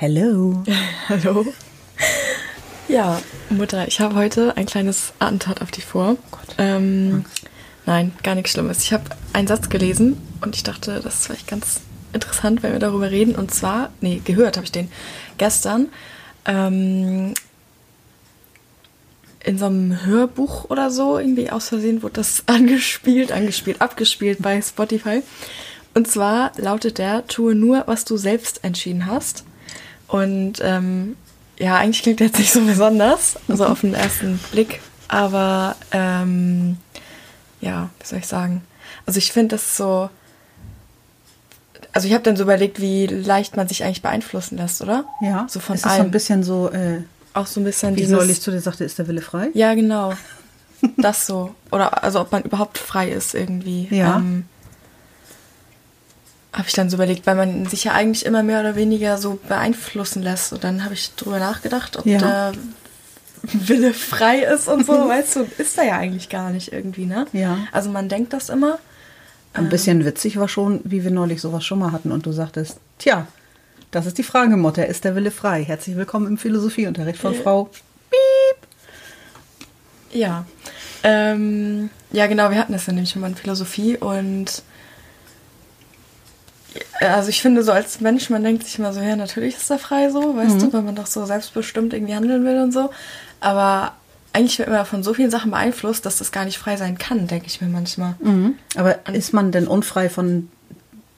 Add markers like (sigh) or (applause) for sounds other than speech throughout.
Hello. (laughs) Hallo. Ja, Mutter, ich habe heute ein kleines Attentat auf dich vor. Oh Gott. Ähm, nein, gar nichts Schlimmes. Ich habe einen Satz gelesen und ich dachte, das ist vielleicht ganz interessant, wenn wir darüber reden. Und zwar, nee, gehört habe ich den gestern ähm, in so einem Hörbuch oder so, irgendwie aus Versehen wurde das (laughs) angespielt, angespielt, abgespielt bei Spotify. Und zwar lautet der, tue nur, was du selbst entschieden hast. Und ähm, ja, eigentlich klingt jetzt nicht so besonders, also auf den ersten Blick. Aber ähm, ja, wie soll ich sagen? Also ich finde das so. Also ich habe dann so überlegt, wie leicht man sich eigentlich beeinflussen lässt, oder? Ja. So von ist das so allem. ein bisschen so, äh, Auch so ein bisschen wie neulich zu dir sagte, ist der Wille frei? Ja, genau. (laughs) Das so. Oder also ob man überhaupt frei ist irgendwie. Ja. Ähm, habe ich dann so überlegt, weil man sich ja eigentlich immer mehr oder weniger so beeinflussen lässt. Und dann habe ich drüber nachgedacht, ob Ja. der Wille frei ist und so, weißt du, ist er ja eigentlich gar nicht irgendwie, ne? Ja. Also man denkt das immer. Ein bisschen witzig war schon, wie wir neulich sowas schon mal hatten und du sagtest, tja, das ist die Frage, Mutter, ist der Wille frei? Herzlich willkommen im Philosophieunterricht von Ja. Frau. Ja. Ähm, ja, genau, wir hatten das ja nämlich immer in Philosophie und also ich finde so als Mensch, man denkt sich immer so, ja, natürlich ist er frei so, weißt du, weil man doch so selbstbestimmt irgendwie handeln will und so. Aber eigentlich wird man von so vielen Sachen beeinflusst, dass das gar nicht frei sein kann, denke ich mir manchmal. Mhm. Aber ist man denn unfrei von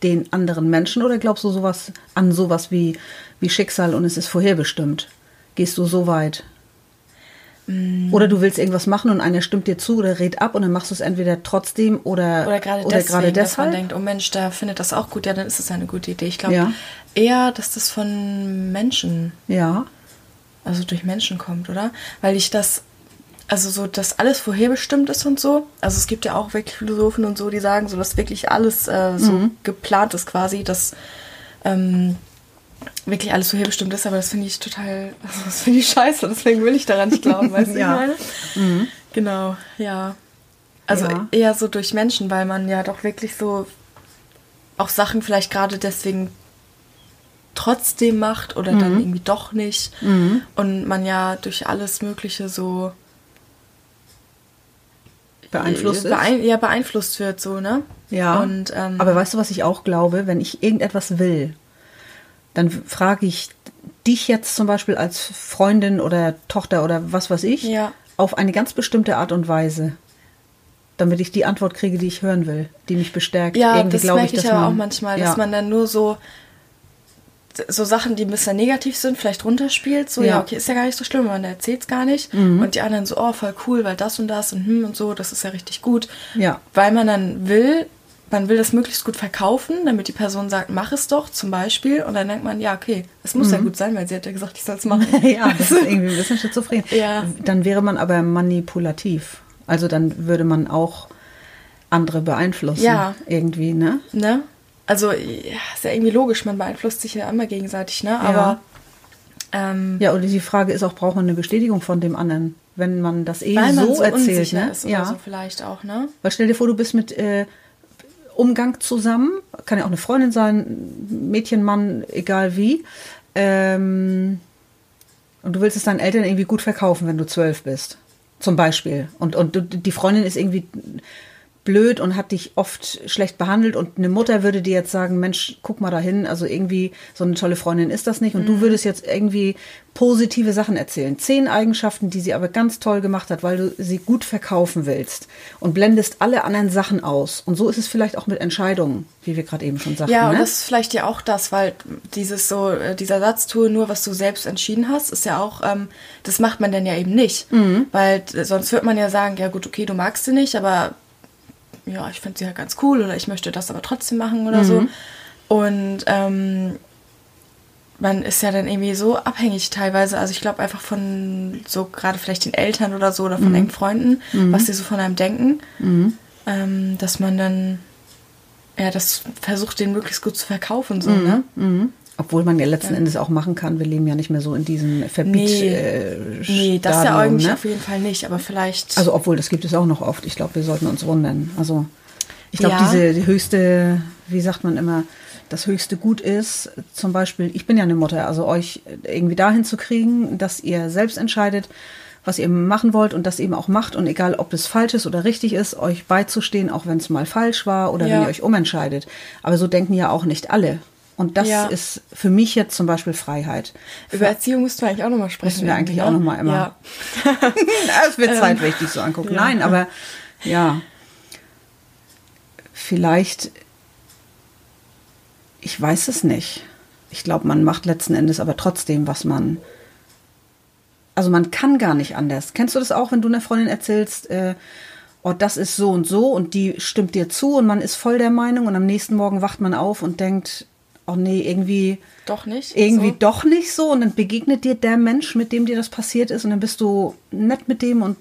den anderen Menschen oder glaubst du sowas an sowas wie, wie Schicksal und es ist vorherbestimmt? Gehst du so weit? Oder du willst irgendwas machen und einer stimmt dir zu oder redet ab und dann machst du es entweder trotzdem oder, Oder gerade oder deswegen, gerade dass man deshalb? denkt, oh Mensch, der findet das auch gut, ja, dann ist es eine gute Idee. Ich glaube Ja. eher, dass das von Menschen Ja, also durch Menschen kommt, oder? Weil ich das, also so, dass alles vorherbestimmt ist und so. Also es gibt ja auch wirklich Philosophen und so, die sagen, so dass wirklich alles äh, so Mhm. geplant ist quasi, dass ähm, wirklich alles vorherbestimmt ist, aber das finde ich total, also das finde ich scheiße, deswegen will ich daran nicht glauben, weißt du, (laughs) Ja. meine? Genau, ja. Also Ja. eher so durch Menschen, weil man ja doch wirklich so auch Sachen vielleicht gerade deswegen trotzdem macht oder dann irgendwie doch nicht. Und man ja durch alles Mögliche so beeinflusst beein ja, beeinflusst wird, so, ne? Ja. Und, ähm, Aber weißt du, was ich auch glaube? Wenn ich irgendetwas will, dann frage ich dich jetzt zum Beispiel als Freundin oder Tochter oder was weiß ich Ja. auf eine ganz bestimmte Art und Weise, damit ich die Antwort kriege, die ich hören will, die mich bestärkt. Ja, Irgendwie das merke ich, dass aber man- auch manchmal, ja. dass man dann nur so so Sachen, die ein bisschen negativ sind, vielleicht runterspielt. So, ja, Ja. Mhm. okay, ist ja gar nicht so schlimm, man erzählt es gar nicht. Und die anderen so, oh, voll cool, weil das und das und hm und so, das ist ja richtig gut. Ja. Weil man dann will, man will das möglichst gut verkaufen, damit die Person sagt, mach es doch, zum Beispiel. Und dann denkt man, ja, okay, es muss ja gut sein, weil sie hat ja gesagt, ich soll es machen. Mhm. (laughs) ja, das ist (laughs) irgendwie ein bisschen schizophren. Ja. Dann wäre man aber manipulativ. Also dann würde man auch andere beeinflussen. Ja. Irgendwie, ne? Ne? Also, ja, ist ja irgendwie logisch, man beeinflusst sich ja immer gegenseitig, ne? Aber ähm, Ja, oder die Frage ist auch, braucht man eine Bestätigung von dem anderen, wenn man das eh weil man so, so, erzählt, ne? ja. so vielleicht auch, ne? Weil stell dir vor, du bist mit äh, Umgang zusammen, kann ja auch eine Freundin sein, Mädchen, Mann, egal wie. Ähm, und du willst es deinen Eltern irgendwie gut verkaufen, wenn du zwölf bist. Zum Beispiel. Und, und die Freundin ist irgendwie blöd und hat dich oft schlecht behandelt und eine Mutter würde dir jetzt sagen, Mensch, guck mal dahin, also irgendwie so eine tolle Freundin ist das nicht und du würdest jetzt irgendwie positive Sachen erzählen. Zehn Eigenschaften, die sie aber ganz toll gemacht hat, weil du sie gut verkaufen willst und blendest alle anderen Sachen aus. Und so ist es vielleicht auch mit Entscheidungen, wie wir gerade eben schon sagten. Ja, und ne? das ist vielleicht ja auch das, weil dieses so, äh, dieser Satz, tue nur, was du selbst entschieden hast, ist ja auch, ähm, das macht man dann ja eben nicht. Mhm. Weil äh, sonst wird man ja sagen, ja gut, okay, du magst sie nicht, aber ja, ich finde sie halt ganz cool oder ich möchte das aber trotzdem machen oder Mhm. so. Und ähm, man ist ja dann irgendwie so abhängig teilweise, also ich glaube einfach von so gerade vielleicht den Eltern oder so oder Mhm. von engen Freunden, was sie so von einem denken, ähm, dass man dann ja das versucht, den möglichst gut zu verkaufen, so, ne? Obwohl man ja letzten Endes auch machen kann, wir leben ja nicht mehr so in diesem Verbiet. Nee, äh, nee, das ja eigentlich ne? auf jeden Fall nicht, aber vielleicht. Also obwohl, das gibt es auch noch oft. Ich glaube, wir sollten uns wundern. Also Ich glaube, Ja. diese die höchste, wie sagt man immer, das höchste Gut ist, zum Beispiel, ich bin ja eine Mutter, also euch irgendwie dahin zu kriegen, dass ihr selbst entscheidet, was ihr machen wollt und das eben auch macht und egal, ob es falsch ist oder richtig ist, euch beizustehen, auch wenn es mal falsch war oder Ja. wenn ihr euch umentscheidet. Aber so denken ja auch nicht alle. Und das Ja. ist für mich jetzt zum Beispiel Freiheit. Über Erziehung müssten wir eigentlich auch nochmal sprechen. Müssen wir eigentlich irgendwie, auch noch mal immer. Ja. (laughs) Es wird Zeit, wenn ich dich so angucke. Ähm, ja. Nein, aber ja, vielleicht, ich weiß es nicht. Ich glaube, man macht letzten Endes aber trotzdem, was man. Also man kann gar nicht anders. Kennst du das auch, wenn du einer Freundin erzählst, äh, oh, das ist so und so und die stimmt dir zu und man ist voll der Meinung und am nächsten Morgen wacht man auf und denkt, oh nee, irgendwie Doch nicht? irgendwie so? doch nicht so und dann begegnet dir der Mensch, mit dem dir das passiert ist und dann bist du nett mit dem und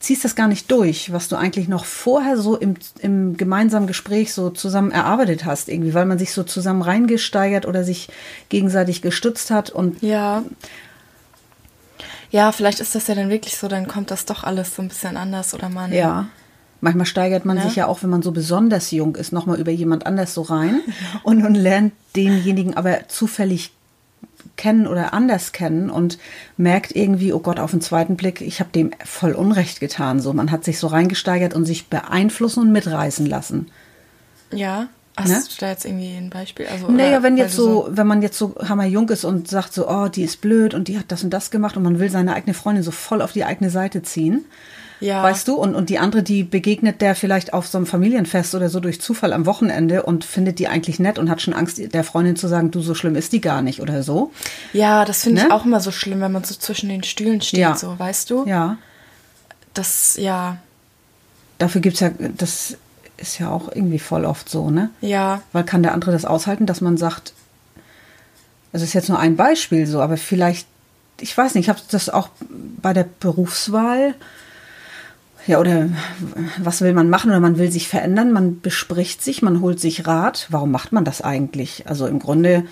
ziehst das gar nicht durch, was du eigentlich noch vorher so im, im gemeinsamen Gespräch so zusammen erarbeitet hast, irgendwie, weil man sich so zusammen reingesteigert oder sich gegenseitig gestützt hat und Ja. Ja, vielleicht ist das ja dann wirklich so, dann kommt das doch alles so ein bisschen anders oder man. ja. Manchmal steigert man Ne? sich ja auch, wenn man so besonders jung ist, nochmal über jemand anders so rein (laughs) und, und lernt denjenigen aber zufällig kennen oder anders kennen und merkt irgendwie, oh Gott, auf den zweiten Blick, ich habe dem voll Unrecht getan. So, man hat sich so reingesteigert und sich beeinflussen und mitreißen lassen. Ja. Hast Ne? du da jetzt irgendwie ein Beispiel? Also, Naja, oder wenn jetzt du so, wenn man jetzt so hammerjung ist und sagt so, oh, die ist blöd und die hat das und das gemacht und man will seine eigene Freundin so voll auf die eigene Seite ziehen. Ja. Weißt du? Und, und die andere, die begegnet der vielleicht auf so einem Familienfest oder so durch Zufall am Wochenende und findet die eigentlich nett und hat schon Angst, der Freundin zu sagen, du, so schlimm ist die gar nicht oder so. Ja, das finde ich Ne? auch immer so schlimm, wenn man so zwischen den Stühlen steht, Ja. so, weißt du? Ja. Das, ja, Dafür gibt's ja, das ist ja auch irgendwie voll oft so, ne? ja, Weil kann der andere das aushalten, dass man sagt, also ist jetzt nur ein Beispiel so, aber vielleicht, ich weiß nicht, ich habe das auch bei der Berufswahl, ja, oder was will man machen oder man will sich verändern, man bespricht sich, man holt sich Rat. Warum macht man das eigentlich? Also im Grunde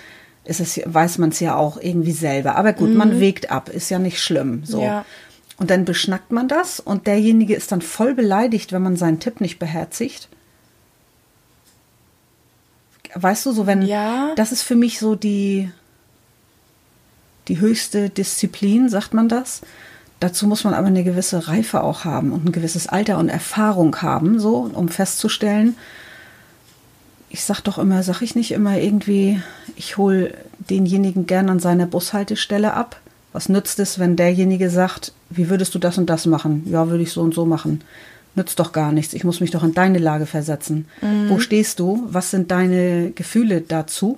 ist es, weiß man es ja auch irgendwie selber. Aber gut, man wägt ab, ist ja nicht schlimm. So. Ja. Und dann beschnackt man das und derjenige ist dann voll beleidigt, wenn man seinen Tipp nicht beherzigt. Weißt du, so wenn, Ja. das ist für mich so die, die höchste Disziplin, sagt man das. Dazu muss man aber eine gewisse Reife auch haben und ein gewisses Alter und Erfahrung haben, so, um festzustellen, ich sag doch immer, sag ich nicht immer irgendwie, ich hole denjenigen gern an seiner Bushaltestelle ab. Was nützt es, wenn derjenige sagt, wie würdest du das und das machen? Ja, würde ich so und so machen. Nützt doch gar nichts. Ich muss mich doch in deine Lage versetzen. Wo stehst du? Was sind deine Gefühle dazu?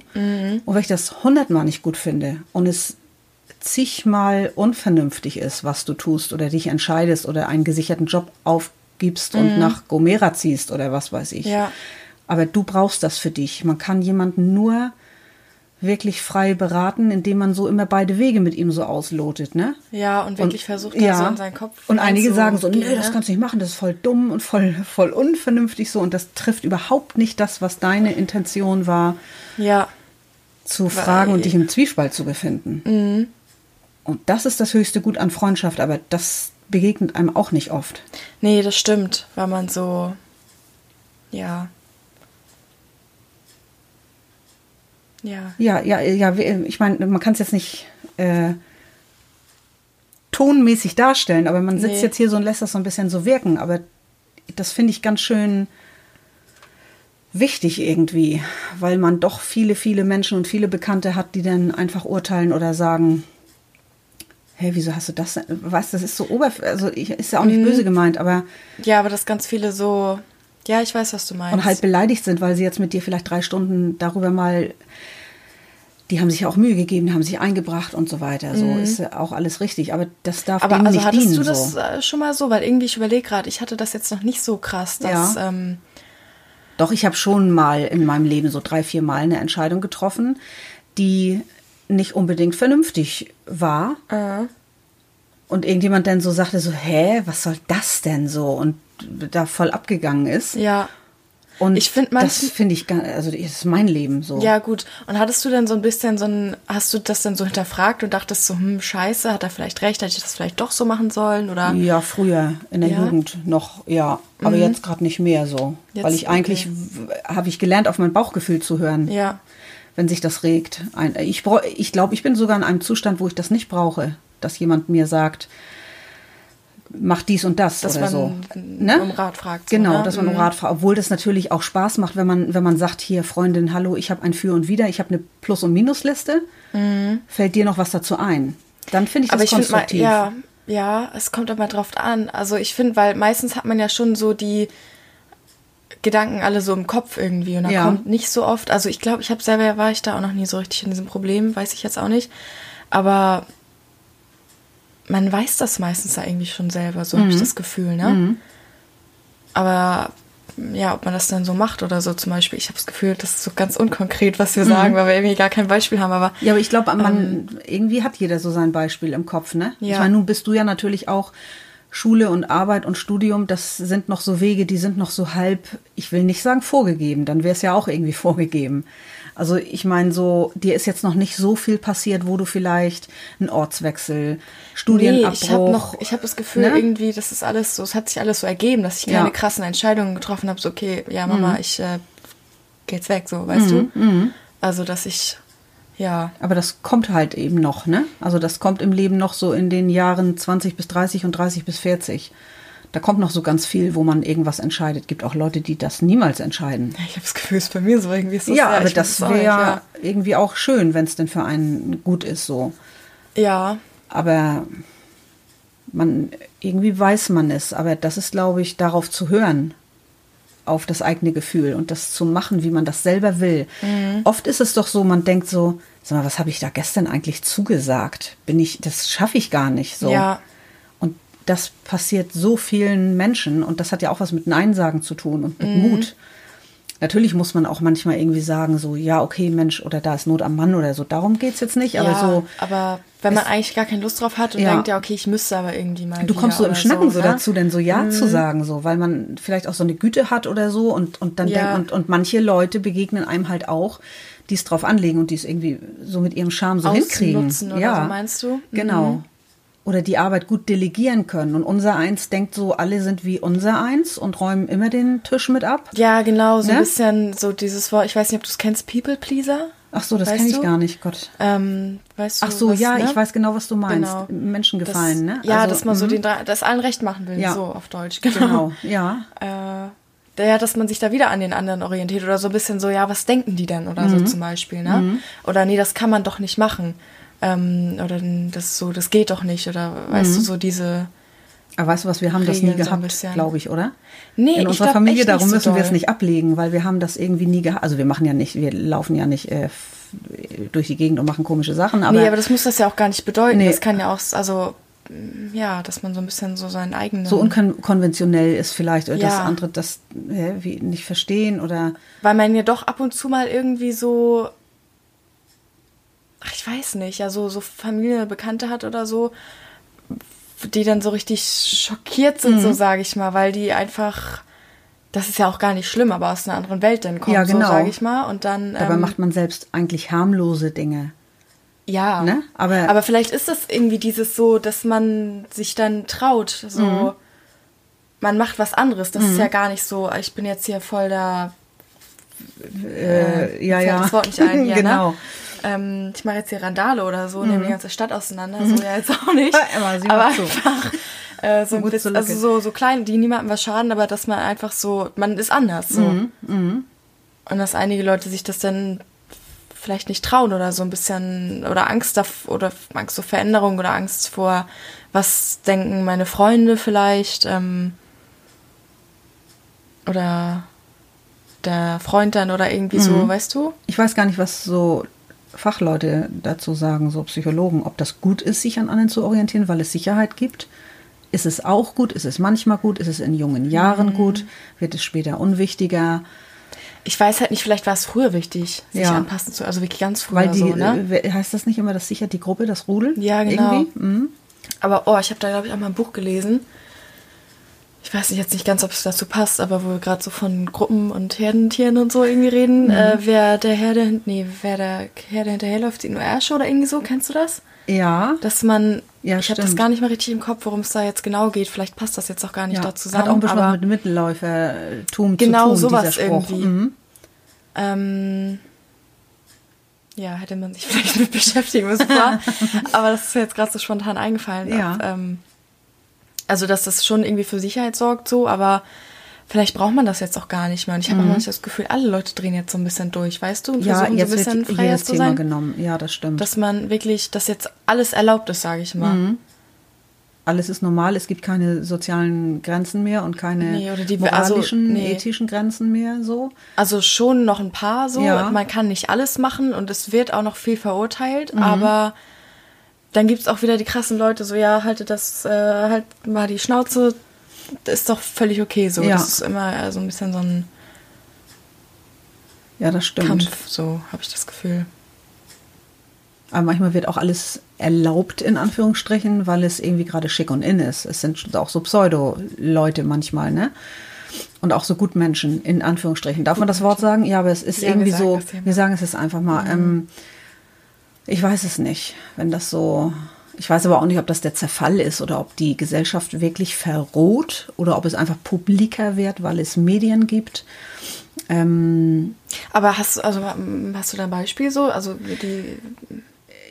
Und wenn ich das hundertmal nicht gut finde und es zigmal unvernünftig ist, was du tust oder dich entscheidest oder einen gesicherten Job aufgibst und nach Gomera ziehst oder was weiß ich. Ja. Aber du brauchst das für dich. Man kann jemanden nur wirklich frei beraten, indem man so immer beide Wege mit ihm so auslotet, ne? ja, und wirklich versucht, da ja. so in seinen Kopf Und einige sagen so, nee, reinzugehen, das ne? kannst du nicht machen, das ist voll dumm und voll, voll unvernünftig so. Und das trifft überhaupt nicht das, was deine Intention war, Ja, zu Weil- fragen und dich im Zwiespalt zu befinden. Und das ist das höchste Gut an Freundschaft, aber das begegnet einem auch nicht oft. nee, das stimmt, weil man so, ja. Ja, Ja, ja, ja, ich meine, man kann es jetzt nicht äh, tonmäßig darstellen, aber man sitzt Nee. jetzt hier so und lässt das so ein bisschen so wirken. Aber das finde ich ganz schön wichtig irgendwie, weil man doch viele, viele Menschen und viele Bekannte hat, die dann einfach urteilen oder sagen, hey, wieso hast du das? denn?" Weißt, du, das ist so oberf, also ich, ist ja auch Mhm. nicht böse gemeint, aber ja, aber dass ganz viele so, ja, ich weiß, was du meinst. und halt beleidigt sind, weil sie jetzt mit dir vielleicht drei Stunden darüber mal, die haben sich ja auch Mühe gegeben, die haben sich eingebracht und so weiter. So ist ja auch alles richtig, aber das darf Mhm. aber also nicht hattest dienen. du das so. äh, schon mal so? Weil irgendwie, ich überlege gerade, ich hatte das jetzt noch nicht so krass, dass, Ja. ähm, Doch, ich habe schon mal in meinem Leben so drei, vier Mal eine Entscheidung getroffen, die nicht unbedingt vernünftig war. äh, Und irgendjemand dann so sagte so, hä, was soll das denn so? Und da voll abgegangen ist. ja. Und Ich find das finde ich, gar- also das ist mein Leben so. Ja, gut. Und hattest du denn so ein bisschen so ein, hast du das dann so hinterfragt und dachtest so, hm, scheiße, hat er vielleicht recht, hätte ich das vielleicht doch so machen sollen? Oder? Ja, früher in der Ja? Mhm. Jugend noch, ja. Aber jetzt gerade nicht mehr so. Jetzt, Weil ich eigentlich, w- habe ich gelernt, auf mein Bauchgefühl zu hören, Ja. Wenn sich das regt. Ein, ich ich glaube, ich bin sogar in einem Zustand, wo ich das nicht brauche, dass jemand mir sagt, mach dies und das Dass oder man so. um Rat fragt. Genau, ne? dass man um Mhm. Rat fragt. Obwohl das natürlich auch Spaß macht, wenn man, wenn man sagt, hier, Freundin, hallo, ich habe ein Für und Wider, ich habe eine Plus- und Minusliste. Fällt dir noch was dazu ein? Dann finde ich das Mhm. Aber ich finde mal, konstruktiv. ja, ja, es kommt immer drauf an. Also ich finde, weil meistens hat man ja schon so die Gedanken alle so im Kopf irgendwie und da Ja. kommt nicht so oft. Also ich glaube, ich habe selber war ich da auch noch nie so richtig in diesem Problem, weiß ich jetzt auch nicht. Aber man weiß das meistens ja irgendwie schon selber, so habe Mhm. ich das Gefühl, ne? Aber ja, ob man das dann so macht oder so zum Beispiel, ich habe das Gefühl, das ist so ganz unkonkret, was wir sagen, weil wir irgendwie gar kein Beispiel haben, aber Ja, aber ich glaube, man irgendwie hat jeder so sein Beispiel im Kopf, ne? Ja. Ich meine, nun bist du ja natürlich auch Schule und Arbeit und Studium, das sind noch so Wege, die sind noch so halb, ich will nicht sagen vorgegeben, dann wäre es ja auch irgendwie (laughs) vorgegeben. Also ich meine so, dir ist jetzt noch nicht so viel passiert, wo du vielleicht einen Ortswechsel, Studienabbruch. Nee, ich habe noch, ich habe das Gefühl, ne? irgendwie, das ist alles so, es hat sich alles so ergeben, dass ich keine Ja. Mhm. krassen Entscheidungen getroffen habe, so, okay, ja, Mama, ich äh, jetzt weg, so, weißt du? Also, dass ich, ja, Aber das kommt halt eben noch, ne? Also das kommt im Leben noch so in den Jahren 20 bis 30 und 30 bis 40. Da kommt noch so ganz viel, wo man irgendwas entscheidet. Gibt auch Leute, die das niemals entscheiden. ich habe das Gefühl, es ist bei mir so irgendwie so ja, sehr, aber das wäre ja irgendwie auch schön, wenn es denn für einen gut ist so. ja. Aber man irgendwie weiß man es. Aber das ist, glaube ich, darauf zu hören, auf das eigene Gefühl und das zu machen, wie man das selber will. Mhm. Oft ist es doch so, man denkt so, sag mal, was habe ich da gestern eigentlich zugesagt? Bin ich, das schaffe ich gar nicht so. Ja. Und das passiert so vielen Menschen und das hat ja auch was mit Nein sagen zu tun und mit Mhm. Mut. Natürlich muss man auch manchmal irgendwie sagen, so, ja, okay, Mensch, oder da ist Not am Mann oder so. Darum geht's jetzt nicht, aber ja, so, aber wenn man eigentlich gar keine Lust drauf hat und Ja. denkt, ja, okay, ich müsste aber irgendwie mal. Du kommst so im Schnacken so, ne? dazu, denn so Ja zu sagen, so, weil man vielleicht auch so eine Güte hat oder so und, und dann Ja. denkt, und, und manche Leute begegnen einem halt auch, die es drauf anlegen und die es irgendwie so mit ihrem Charme so hinkriegen. Oder so, meinst du? Mhm. Genau. Oder die Arbeit gut delegieren können. Und unser Eins denkt so, alle sind wie unser Eins und räumen immer den Tisch mit ab. Ja, genau, so Ne? ein bisschen so dieses Wort, ich weiß nicht, ob du es kennst, People Pleaser. Ach so, das kenne ich du? gar nicht, Gott. Ähm, weißt du, Ach so, was, ja, ne? ich weiß genau, was du meinst. Genau. Menschen Das- gefallen, ne? Ja, Also, dass man so mhm. den, drei- das allen recht machen will, Ja. so auf Deutsch, Genau, ja. Äh, ja, dass man sich da wieder an den anderen orientiert oder so ein bisschen so, ja, was denken die denn oder Mhm. so zum Beispiel, ne? Oder nee, das kann man doch nicht machen. Ähm, oder das so, das geht doch nicht oder weißt Mhm. du, so diese. Aber weißt du was, wir haben das nie gehabt, glaube ich, oder? Nee, In unserer Familie, echt darum nicht so müssen wir es nicht ablegen, weil wir haben das irgendwie nie gehabt. Also wir machen ja nicht, wir laufen ja nicht äh, durch die Gegend und machen komische Sachen, aber, nee, aber das muss das ja auch gar nicht bedeuten. Nee. Das kann ja auch, also, mm, ja, dass man so ein bisschen so seinen eigenen. so unkonventionell ist vielleicht, oder dass Ja. andere das äh, wie nicht verstehen oder Weil man ja doch ab und zu mal irgendwie so, ach, ich weiß nicht, ja, so, so Familie, Bekannte hat oder so, die dann so richtig schockiert sind, Mhm. so sage ich mal, weil die einfach, das ist ja auch gar nicht schlimm, aber aus einer anderen Welt dann kommen, Ja, genau. so sage ich mal. Und dann. dabei ähm, macht man selbst eigentlich harmlose Dinge. Ja, Ne? Aber- aber vielleicht ist das irgendwie dieses so, dass man sich dann traut, so Mhm. man macht was anderes. Das ist ja gar nicht so, ich bin jetzt hier voll der Äh, ja, ja. das Wort nicht ein (laughs) hier, genau. ne? Ähm, ich mache jetzt hier Randale oder so, nehme die ganze Stadt auseinander, so ja jetzt auch nicht. Ja, Emma, sieh aber zu. einfach äh, so ein bisschen, also so, so klein, die niemandem was schaden, aber dass man einfach so, man ist anders so. Mhm, Und dass einige Leute sich das dann vielleicht nicht trauen oder so ein bisschen oder Angst davor oder Angst vor Veränderung oder Angst vor was denken meine Freunde vielleicht ähm, oder der Freund dann oder irgendwie Mhm. so, weißt du? Ich weiß gar nicht, was so Fachleute dazu sagen, so Psychologen, ob das gut ist, sich an anderen zu orientieren, weil es Sicherheit gibt. Ist es auch gut? Ist es manchmal gut? Ist es in jungen Jahren Mhm. gut? Wird es später unwichtiger? Ich weiß halt nicht, vielleicht war es früher wichtig, sich Ja. anpassen zu, also wirklich ganz früher Weil die, so, ne? äh, heißt das nicht immer, das sichert die Gruppe, das Rudel? Ja, genau. Mhm. Aber oh, ich habe da glaube ich auch mal ein Buch gelesen. Ich weiß jetzt nicht ganz, ob es dazu passt, aber wo wir gerade so von Gruppen und Herdentieren und so irgendwie reden, Mhm. äh, wer der Herde, nee, wer der Herde hinterherläuft, sieht nur Ärsche oder irgendwie so, kennst du das? Ja. Dass man, Ja, ich habe das gar nicht mehr richtig im Kopf, worum es da jetzt genau geht. Vielleicht passt das jetzt auch gar nicht ja. da zusammen. Hat auch ein bisschen aber mit Mittelläufertum Genau, zu tun, sowas dieser Spruch. irgendwie. Mhm. Ähm, ja, hätte man sich (laughs) vielleicht mit beschäftigen müssen. (laughs) Aber das ist jetzt gerade so spontan eingefallen. Ja. Ob, ähm, also, dass das schon irgendwie für Sicherheit sorgt, so, aber vielleicht braucht man das jetzt auch gar nicht mehr. Und ich habe auch manchmal das Gefühl, alle Leute drehen jetzt so ein bisschen durch, weißt du? Und Mhm. Ja, versuchen jetzt so ein bisschen wird freier zu Thema sein. genommen. Ja, das stimmt. Dass man wirklich, dass jetzt alles erlaubt ist, sage ich mal. Mhm. Alles ist normal, es gibt keine sozialen Grenzen mehr und keine Nee, die- also, moralischen, nee. ethischen Grenzen mehr so. Also schon noch ein paar so. Ja. Man kann nicht alles machen und es wird auch noch viel verurteilt, Mhm. aber dann gibt es auch wieder die krassen Leute, so ja, haltet das, äh, halt mal die Schnauze, das ist doch völlig okay so. Ja. Das ist immer äh, so ein bisschen so ein Ja, das stimmt. Kampf, so habe ich das Gefühl. Aber manchmal wird auch alles erlaubt, in Anführungsstrichen, weil es irgendwie gerade schick und in ist. Es sind auch so Pseudo-Leute manchmal, ne? Und auch so Gutmenschen, in Anführungsstrichen. Darf man das Wort sagen? Ja, aber es ist Ja, irgendwie so, wir sagen es jetzt einfach mal. Ähm, ich weiß es nicht, wenn das so. Ich weiß aber auch nicht, ob das der Zerfall ist oder ob die Gesellschaft wirklich verroht oder ob es einfach publiker wird, weil es Medien gibt. Ähm, Aber hast, du- also, hast du da ein Beispiel so? Also die,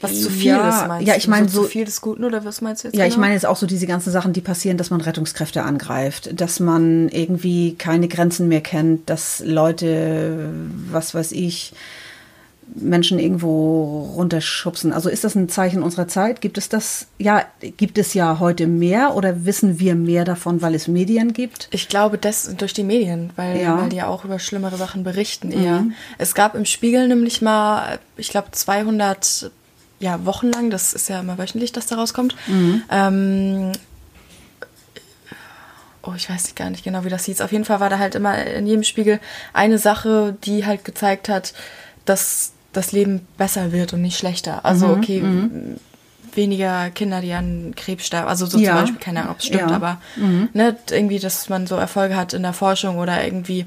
was zu viel Ja, ist, meinst ja, ich meine so, so- zu viel des Guten oder was meinst du jetzt Ja, ich genau? meine jetzt auch so diese ganzen Sachen, die passieren, dass man Rettungskräfte angreift, dass man irgendwie keine Grenzen mehr kennt, dass Leute, was weiß ich, Menschen irgendwo runterschubsen. Also ist das ein Zeichen unserer Zeit? Gibt es das? Ja, gibt es ja heute mehr oder wissen wir mehr davon, weil es Medien gibt? Ich glaube, das durch die Medien, weil, Ja. Mhm. weil die ja auch über schlimmere Sachen berichten eher. Es gab im Spiegel nämlich mal, ich glaube, 200 ja, Wochen lang, das ist ja immer wöchentlich, dass da rauskommt. Mhm. Ähm, oh, ich weiß gar nicht genau, wie das hieß. Auf jeden Fall war da halt immer in jedem Spiegel eine Sache, die halt gezeigt hat, dass das Leben besser wird und nicht schlechter. Also, Mhm, okay, weniger Kinder, die an Krebs sterben. Also so Ja. zum Beispiel, keine Ahnung, ob es stimmt, Ja. aber ne, irgendwie, dass man so Erfolge hat in der Forschung oder irgendwie,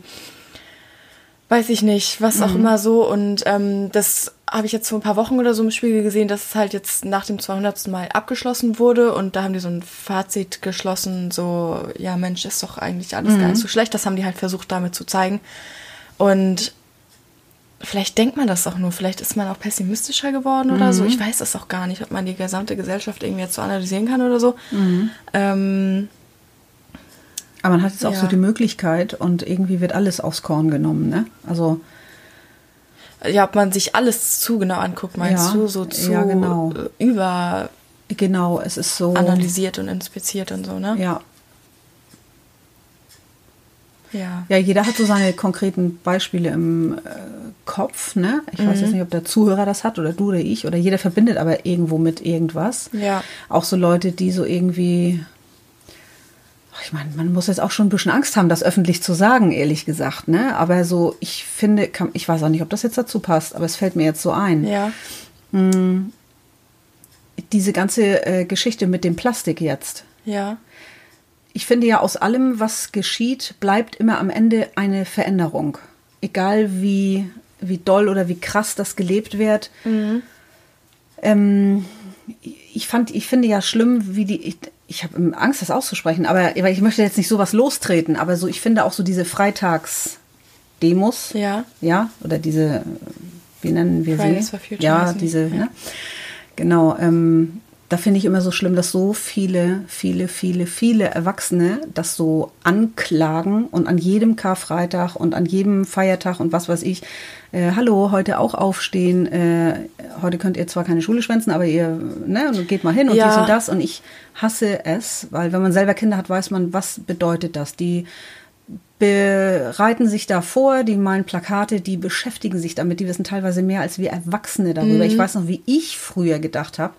weiß ich nicht, was auch immer so. Und ähm, das habe ich jetzt vor ein paar Wochen oder so im Spiegel gesehen, dass es halt jetzt nach dem 200. Mal abgeschlossen wurde und da haben die so ein Fazit geschlossen, so, ja Mensch, ist doch eigentlich alles gar nicht so schlecht. Das haben die halt versucht damit zu zeigen. Und vielleicht denkt man das auch nur, vielleicht ist man auch pessimistischer geworden oder so. Ich weiß das auch gar nicht, ob man die gesamte Gesellschaft irgendwie jetzt so analysieren kann oder so. Ähm, Aber man hat jetzt auch Ja. so die Möglichkeit und irgendwie wird alles aufs Korn genommen, ne? Also ja, ob man sich alles zu genau anguckt, meinst Ja, du? So zu ja, genau. äh, über genau, es ist so. analysiert und inspiziert und so, ne? Ja, Ja. Ja, jeder hat so seine konkreten Beispiele im äh, Kopf, ne? Ich weiß Mhm. jetzt nicht, ob der Zuhörer das hat oder du oder ich oder jeder verbindet aber irgendwo mit irgendwas. Ja. Auch so Leute, die so irgendwie ich meine, man muss jetzt auch schon ein bisschen Angst haben, das öffentlich zu sagen, ehrlich gesagt, ne? Aber so, ich finde, kann, ich weiß auch nicht, ob das jetzt dazu passt, aber es fällt mir jetzt so ein. Ja. Diese ganze äh, Geschichte mit dem Plastik jetzt. Ja. Ich finde ja, aus allem, was geschieht, bleibt immer am Ende eine Veränderung. Egal wie, wie doll oder wie krass das gelebt wird. Ähm, ich, fand, ich finde ja schlimm, wie die. Ich, ich habe Angst, das auszusprechen, aber weil ich möchte jetzt nicht sowas lostreten, aber so, ich finde auch so diese Freitags-Demos, Ja. ja, oder diese, wie nennen wir Fridays sie? for Future ja, diese, ja. Ne? genau, ähm, da finde ich immer so schlimm, dass so viele, viele, viele, viele Erwachsene das so anklagen und an jedem Karfreitag und an jedem Feiertag und was weiß ich, äh, hallo, heute auch aufstehen, äh, heute könnt ihr zwar keine Schule schwänzen, aber ihr, ne, geht mal hin und Ja. dies und das und ich hasse es, weil wenn man selber Kinder hat, weiß man, was bedeutet das, die bereiten sich da vor, die malen Plakate, die beschäftigen sich damit, die wissen teilweise mehr als wir Erwachsene darüber. Ich weiß noch, wie ich früher gedacht habe.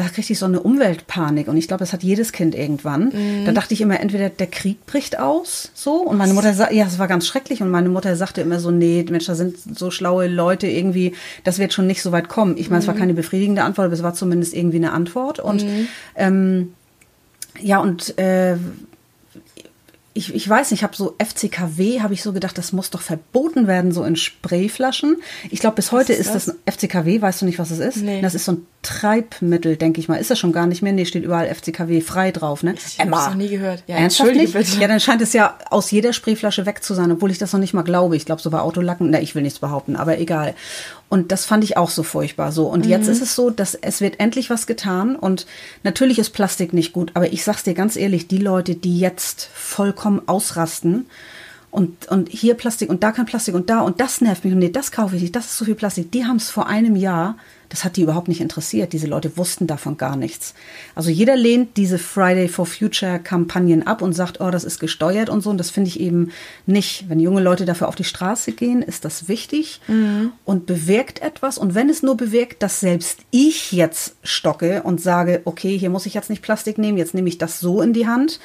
Da kriegte ich so eine Umweltpanik. Und ich glaube, das hat jedes Kind irgendwann. Da dachte ich immer, entweder der Krieg bricht aus, so und meine Mutter sagt, ja, es war ganz schrecklich. Und meine Mutter sagte immer so, nee, Mensch, da sind so schlaue Leute irgendwie, das wird schon nicht so weit kommen. Ich meine, es war keine befriedigende Antwort, aber es war zumindest irgendwie eine Antwort. Und ähm, ja und äh, ich, ich weiß nicht, ich habe so FCKW, habe ich so gedacht, das muss doch verboten werden, so in Sprayflaschen. Ich glaube, bis heute ist ist das? FCKW, weißt du nicht, was es ist? Nee. Das ist so ein Treibmittel, denke ich mal. Ist das schon gar nicht mehr? Nee, steht überall FCKW frei drauf, ne? Ich habe noch nie gehört. Ja, Ernsthaft nicht? bitte. Ja, dann scheint es ja aus jeder Sprayflasche weg zu sein, obwohl ich das noch nicht mal glaube. Ich glaube, so bei Autolacken, na, ich will nichts behaupten, aber egal. Und das fand ich auch so furchtbar so. Und jetzt ist es so, dass es wird endlich was getan. Und natürlich ist Plastik nicht gut, aber ich sag's dir ganz ehrlich, die Leute, die jetzt vollkommen ausrasten und, und hier Plastik und da kein Plastik und da und das nervt mich und nee, das kaufe ich nicht, das ist so viel Plastik, die haben es vor einem Jahr das hat die überhaupt nicht interessiert. Diese Leute wussten davon gar nichts. Also jeder lehnt diese Friday for Future Kampagnen ab und sagt, oh, das ist gesteuert und so. Und das finde ich eben nicht. Wenn junge Leute dafür auf die Straße gehen, ist das wichtig und bewirkt etwas. Und wenn es nur bewirkt, dass selbst ich jetzt stocke und sage, okay, hier muss ich jetzt nicht Plastik nehmen, jetzt nehme ich das so in die Hand,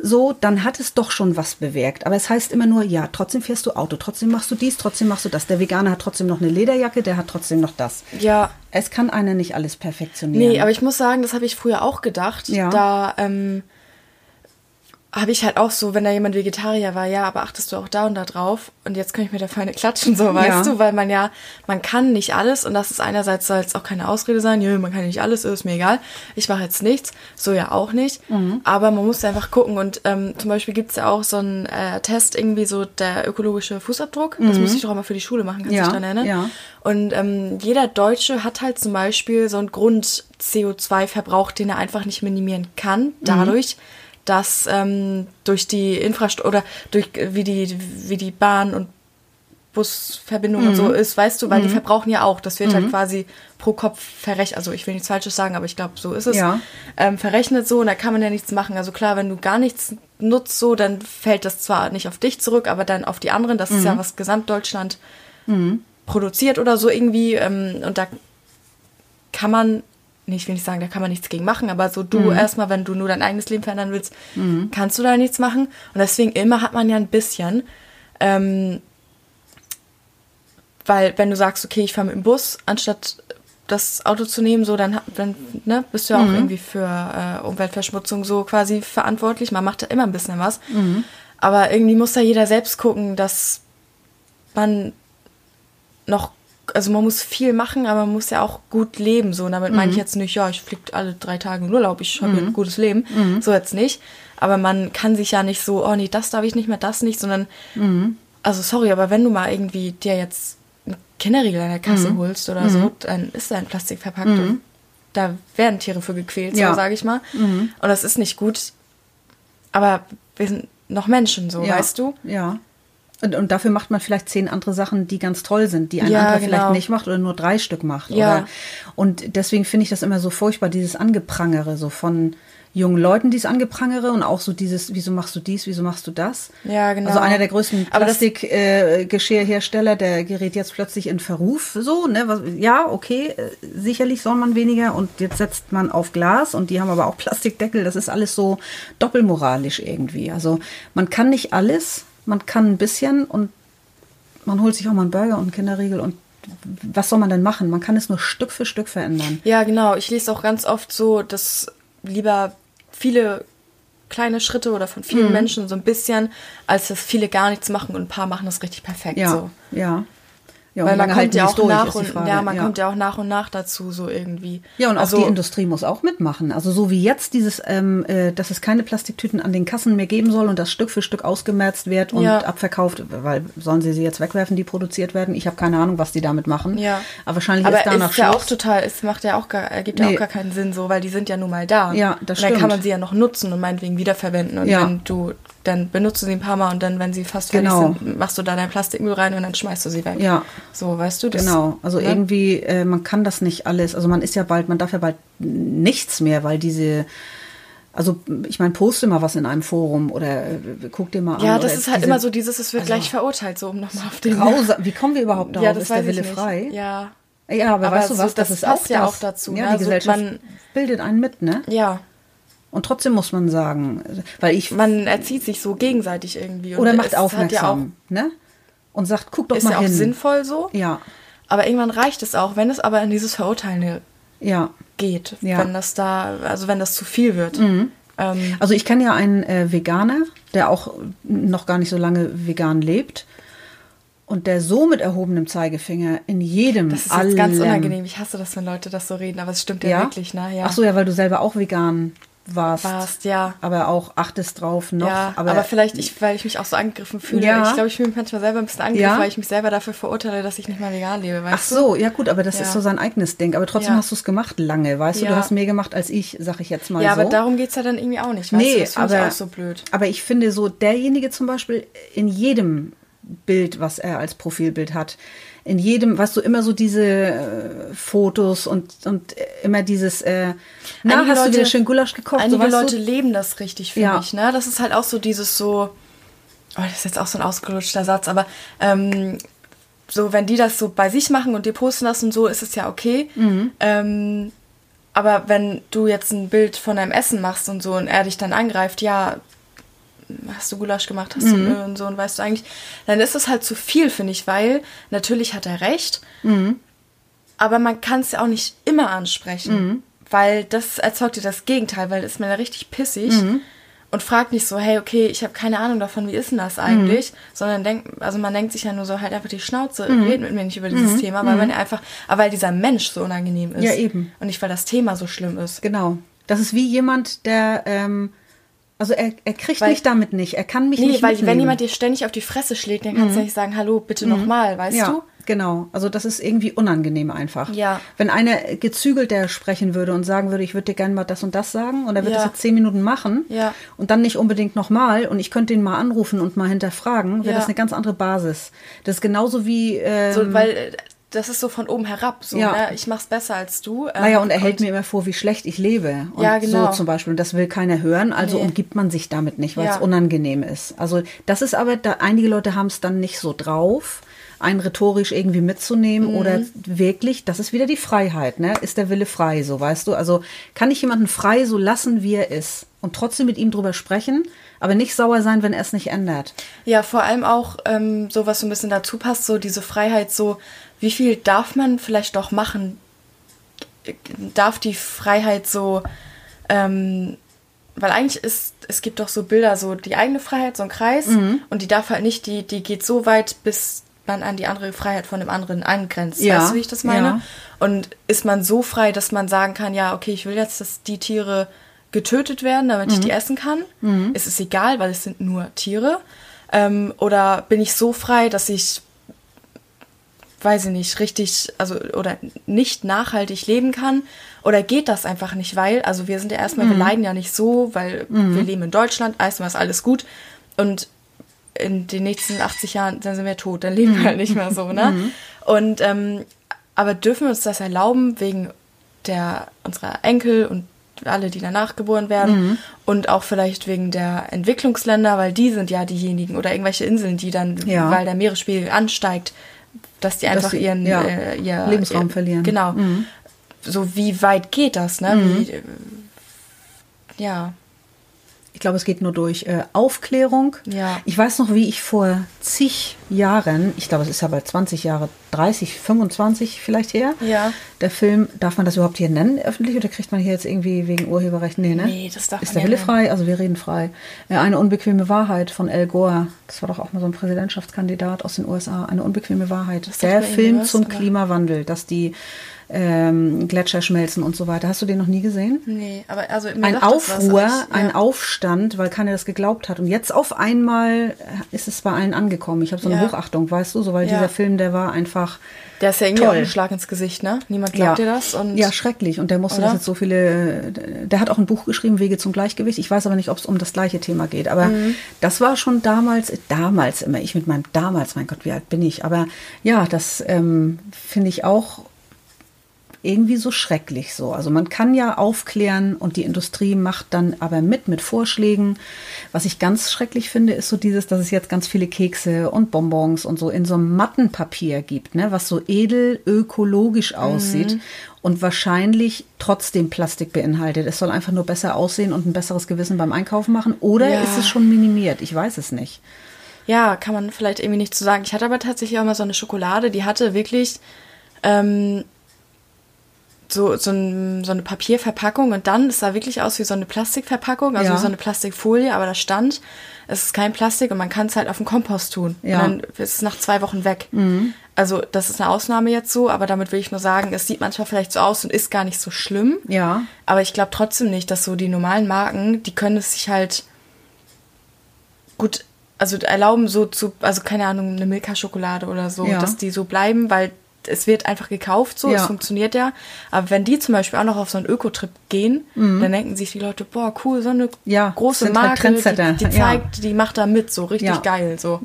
so, dann hat es doch schon was bewirkt. Aber es heißt immer nur, ja, trotzdem fährst du Auto, trotzdem machst du dies, trotzdem machst du das. Der Veganer hat trotzdem noch eine Lederjacke, der hat trotzdem noch das. Ja, Es kann einer nicht alles perfektionieren. Nee, aber ich muss sagen, das habe ich früher auch gedacht. Ja. Da ähm, habe ich halt auch so, wenn da jemand Vegetarier war, ja, aber achtest du auch da und da drauf? Und jetzt kann ich mir da Feine klatschen, so, weißt Ja. du? Weil man ja, man kann nicht alles und das ist einerseits soll es auch keine Ausrede sein, jö, man kann nicht alles, ist mir egal, ich mache jetzt nichts, so ja auch nicht. Mhm. Aber man muss einfach gucken und ähm, zum Beispiel gibt's ja auch so einen äh, Test, irgendwie so der ökologische Fußabdruck. Das muss ich doch auch mal für die Schule machen, kannst du Mhm. Ja, dich dran erinnern? ja. Und ähm, jeder Deutsche hat halt zum Beispiel so einen Grund-CO2-Verbrauch, den er einfach nicht minimieren kann, dadurch, dass ähm, durch die Infrastruktur oder durch wie die, wie die Bahn und Busverbindung und so ist, weißt du, weil die verbrauchen ja auch. Das wird halt quasi pro Kopf verrechnet. Also ich will nichts Falsches sagen, aber ich glaube, so ist es. Ja. Ähm, verrechnet so und da kann man ja nichts machen. Also klar, wenn du gar nichts nutzt, so, dann fällt das zwar nicht auf dich zurück, aber dann auf die anderen. Das ist ja was Gesamtdeutschland produziert oder so irgendwie. Ähm, und da kann man, nee, ich will nicht sagen, da kann man nichts gegen machen, aber so du erstmal, wenn du nur dein eigenes Leben verändern willst, kannst du da nichts machen. Und deswegen immer hat man ja ein bisschen. Ähm, weil wenn du sagst, okay, ich fahre mit dem Bus, anstatt das Auto zu nehmen, so dann, dann ne, bist du ja auch irgendwie für äh, Umweltverschmutzung so quasi verantwortlich. Man macht da immer ein bisschen was. Aber irgendwie muss da jeder selbst gucken, dass man noch, also man muss viel machen, aber man muss ja auch gut leben. So, und damit meine ich jetzt nicht, ja, ich fliege alle drei Tage in Urlaub, ich habe ja ein gutes Leben. So jetzt nicht. Aber man kann sich ja nicht so, oh nee, das darf ich nicht mehr, das nicht, sondern, also sorry, aber wenn du mal irgendwie dir jetzt einen Kinderriegel an der Kasse holst oder so, dann ist da ein Plastik verpackt und da werden Tiere für gequält, Ja. so sage ich mal. Und das ist nicht gut. Aber wir sind noch Menschen, so, ja. weißt du? Ja. Und, und dafür macht man vielleicht zehn andere Sachen, die ganz toll sind, die ein Ja, anderer genau. vielleicht nicht macht oder nur drei Stück macht. Ja. Oder, und deswegen finde ich das immer so furchtbar, dieses Angeprangere, so von jungen Leuten, dieses Angeprangere und auch so dieses, wieso machst du dies, wieso machst du das? Ja, genau. Also einer der größten Plastikgeschirrhersteller, der gerät jetzt plötzlich in Verruf, so, ne? Was, ja, okay, äh, sicherlich soll man weniger und jetzt setzt man auf Glas und die haben aber auch Plastikdeckel, das ist alles so doppelmoralisch irgendwie. Also man kann nicht alles, man kann ein bisschen und man holt sich auch mal einen Burger und einen Kinderriegel und was soll man denn machen? Man kann es nur Stück für Stück verändern. Ja, genau. Ich lese auch ganz oft so, dass lieber viele kleine Schritte oder von Mhm. vielen Menschen so ein bisschen, als dass viele gar nichts machen und ein paar machen das richtig perfekt. Ja, So. ja. Ja, und Weil man kommt ja auch nach und ja, man kommt ja auch nach und nach dazu so irgendwie. Ja, und auch also, die Industrie muss auch mitmachen. Also so wie jetzt dieses, ähm, äh, dass es keine Plastiktüten an den Kassen mehr geben soll und das Stück für Stück ausgemerzt wird und Ja. abverkauft, weil sollen sie sie jetzt wegwerfen, die produziert werden? Ich habe keine Ahnung, was die damit machen. Ja. Aber wahrscheinlich aber ist danach ist ja auch total, es macht ja auch gar, ergibt ja Nee. auch gar keinen Sinn so, weil die sind ja nun mal da. Ja, das und dann kann stimmt. man sie ja noch nutzen und meinetwegen wiederverwenden. Und Ja. wenn du, dann benutzt du sie ein paar Mal und dann, wenn sie fast fertig Genau. sind, machst du da dein Plastikmüll rein und dann schmeißt du sie weg. Ja. So, weißt du? Das, Genau, also ne? irgendwie, äh, man kann das nicht alles, also man ist ja bald, man darf ja bald nichts mehr, weil diese, also ich meine, poste mal was in einem Forum oder äh, guck dir mal an. Ja, das ist halt diese immer so dieses, es wird also- gleich verurteilt, so um nochmal auf den. Grausa Wie kommen wir überhaupt (laughs) darauf? ja, das ist der Wille frei? Ja. Ja, aber, Aber weißt du so, was, das, das ist auch passt ja das. auch dazu, Ja, ne? die Also Gesellschaft man- bildet einen mit, ne? Ja. Und trotzdem muss man sagen, weil ich Man erzieht sich so gegenseitig irgendwie. Und oder macht hat ja aufmerksam, ne? Und sagt, guck doch auch, ist mal ja auch hin. sinnvoll so. Ja, Aber irgendwann reicht es auch, wenn es aber in dieses Verurteilende ja, geht. Ja. Wenn das da, also wenn das zu viel wird. Ähm, Also ich kenne ja einen äh, Veganer, der auch noch gar nicht so lange vegan lebt. Und der so mit erhobenem Zeigefinger in jedem, das ist allem, jetzt ganz unangenehm. Ich hasse das, wenn Leute das so reden, aber es stimmt ja, Ja? wirklich, ne? Ja. Ach so, ja, weil du selber auch vegan warst. Warst, ja. Aber auch achtest drauf noch. ja, aber, aber, vielleicht, ich, weil ich mich auch so angegriffen fühle. Ja. Ich glaube, ich fühle mich manchmal selber ein bisschen angegriffen, Ja. weil ich mich selber dafür verurteile, dass ich nicht mehr vegan lebe. Weißt Ach so, ja gut, aber das Ja. ist so sein eigenes Ding. Aber trotzdem Ja. hast du es gemacht lange, weißt du? Du Ja. hast mehr gemacht als ich, sag ich jetzt du? mal Ja, so. aber darum geht es ja dann irgendwie auch nicht. Weißt Nee, du? Das finde ich aber- auch so blöd. Aber ich finde so, derjenige zum Beispiel in jedem Bild, was er als Profilbild hat, in jedem, weißt du, immer so diese äh, Fotos und, und immer dieses, äh, na, hast du Leute- wieder schön Gulasch gekocht? Einige so, Leute du? leben das richtig, finde Ja. ich. Ne? Das ist halt auch so dieses so, oh, das ist jetzt auch so ein ausgelutschter Satz, aber ähm, so, wenn die das so bei sich machen und die posten das und so, ist es ja okay. Mhm. Ähm, aber wenn du jetzt ein Bild von deinem Essen machst und so und er dich dann angreift, ja, hast du Gulasch gemacht, hast Mhm. du und so und weißt du eigentlich, dann ist es halt zu viel, finde ich, weil natürlich hat er recht, Mhm. aber man kann es ja auch nicht immer ansprechen, Mhm. weil das erzeugt dir das Gegenteil, weil ist mir da richtig pissig Mhm. und fragt nicht so, hey, okay, ich habe keine Ahnung davon, wie ist denn das eigentlich, sondern denkt, also man denkt sich ja nur so, halt einfach die Schnauze, Mhm. red mit mir nicht über dieses Thema, weil man ja einfach, aber weil dieser Mensch so unangenehm ist. Ja, eben. Und nicht, weil das Thema so schlimm ist. Genau. Das ist wie jemand, der, ähm, also er, er kriegt Weil- mich damit nicht, er kann mich Nee, nicht weil mitnehmen. wenn jemand dir ständig auf die Fresse schlägt, dann kannst du nicht sagen, hallo, bitte nochmal, weißt Mhm. ja, du? genau. Also das ist irgendwie unangenehm einfach. Ja. Wenn einer gezügelter sprechen würde und sagen würde, ich würde dir gerne mal das und das sagen und er wird Ja. das jetzt zehn Minuten machen Ja. und dann nicht unbedingt nochmal und ich könnte ihn mal anrufen und mal hinterfragen, wäre Ja. das eine ganz andere Basis. Das ist genauso wie... Ähm, So, weil äh, das ist so von oben herab, so, Ja. ne? ich mach's besser als du. ähm, naja, und er hält mir immer vor, wie schlecht ich lebe. Und Ja, genau. so zum Beispiel. Und das will keiner hören, also Nee. umgibt man sich damit nicht, weil Ja. es unangenehm ist. Also das ist aber, da, einige Leute haben es dann nicht so drauf, einen rhetorisch irgendwie mitzunehmen Mhm. oder wirklich, das ist wieder die Freiheit, ne? Ist der Wille frei, so weißt du? Also kann ich jemanden frei so lassen, wie er ist und trotzdem mit ihm drüber sprechen, aber nicht sauer sein, wenn er es nicht ändert. Ja, vor allem auch ähm, so, was so ein bisschen dazu passt, so diese Freiheit, so wie viel darf man vielleicht doch machen? Darf die Freiheit so, ähm, weil eigentlich ist, es gibt doch so Bilder, so die eigene Freiheit, so ein Kreis, und die darf halt nicht, die, die geht so weit, bis man an die andere Freiheit von dem anderen angrenzt. Ja, Weißt du, wie ich das meine? ja. Und ist man so frei, dass man sagen kann, ja, okay, ich will jetzt, dass die Tiere getötet werden, damit ich die essen kann? Ist es egal, weil es sind nur Tiere? Ähm, oder bin ich so frei, dass ich, weiß ich nicht, richtig, also oder nicht nachhaltig leben kann? Oder geht das einfach nicht, weil, also wir sind ja erstmal, wir leiden ja nicht so, weil wir leben in Deutschland, erstmal ist alles gut. Und in den nächsten 80 Jahren, dann sind wir tot, dann leben wir halt nicht mehr so, ne? (laughs) Und ähm, aber dürfen wir uns das erlauben wegen der unserer Enkel und alle, die danach geboren werden und auch vielleicht wegen der Entwicklungsländer, weil die sind ja diejenigen oder irgendwelche Inseln, die dann, Ja. weil der Meeresspiegel ansteigt, dass die einfach sie, ihren ja, äh, ihr, Lebensraum ihr, verlieren. Genau. Mhm. So wie weit geht das, ne? Wie, äh, ja. Ich glaube, es geht nur durch äh, Aufklärung. Ja. Ich weiß noch, wie ich vor zig Jahren, ich glaube, es ist ja bald 20 Jahre, 30, 25 vielleicht her, Ja. der Film, darf man das überhaupt hier nennen, öffentlich, oder kriegt man hier jetzt irgendwie wegen Urheberrecht? Nee, ne? Nee, das darf Ist man der Wille nennen. frei? Also wir reden frei. Äh, eine unbequeme Wahrheit von Al Gore. Das war doch auch mal so ein Präsidentschaftskandidat aus den USA. Eine unbequeme Wahrheit. sagt Der Film zum aber- Klimawandel, dass die ähm, Gletscher schmelzen und so weiter. Hast du den noch nie gesehen? Nee, aber also ein das was, Aufruhr, aber ich- ein ja. Aufstand, weil keiner das geglaubt hat. Und jetzt auf einmal ist es bei allen angekommen. Ich habe so eine Ja. Hochachtung, weißt du, so weil Ja. dieser Film, der war einfach Der ist ja irgendwie Toll. auch ein Schlag ins Gesicht, ne? Niemand glaubt dir das. Und ja, schrecklich. Und der musste Oder? das jetzt so viele. Der hat auch ein Buch geschrieben, Wege zum Gleichgewicht. Ich weiß aber nicht, ob es um das gleiche Thema geht. Aber Mhm. das war schon damals, damals immer, ich mit meinem damals, mein Gott, wie alt bin ich? Aber ja, das ähm, finde ich auch irgendwie so schrecklich so. Also man kann ja aufklären und die Industrie macht dann aber mit mit Vorschlägen. Was ich ganz schrecklich finde, ist so dieses, dass es jetzt ganz viele Kekse und Bonbons und so in so einem Mattenpapier gibt, ne, was so edel ökologisch aussieht und wahrscheinlich trotzdem Plastik beinhaltet. Es soll einfach nur besser aussehen und ein besseres Gewissen beim Einkaufen machen. Oder Ja. ist es schon minimiert? Ich weiß es nicht. Ja, kann man vielleicht irgendwie nicht zu sagen. Ich hatte aber tatsächlich auch mal so eine Schokolade, die hatte wirklich, ähm, so, so, ein, so eine Papierverpackung und dann, es sah wirklich aus wie so eine Plastikverpackung, also Ja. so eine Plastikfolie, aber da stand, es ist kein Plastik und man kann es halt auf den Kompost tun. Ja. Mhm. Und dann ist es nach zwei Wochen weg. Also das ist eine Ausnahme jetzt so, aber damit will ich nur sagen, es sieht manchmal vielleicht so aus und ist gar nicht so schlimm. Ja. Aber ich glaube trotzdem nicht, dass so die normalen Marken, die können es sich halt gut, also erlauben so zu, also keine Ahnung, eine Milka-Schokolade oder so, Ja. dass die so bleiben, weil es wird einfach gekauft so, Ja. es funktioniert ja. Aber wenn die zum Beispiel auch noch auf so einen Ökotrip gehen, dann denken sich die Leute, boah, cool, so eine Mhm. Ja, große halt Marke, Trendsetter, die, die ja. zeigt, die macht da mit, so richtig Ja. Mhm. geil, so.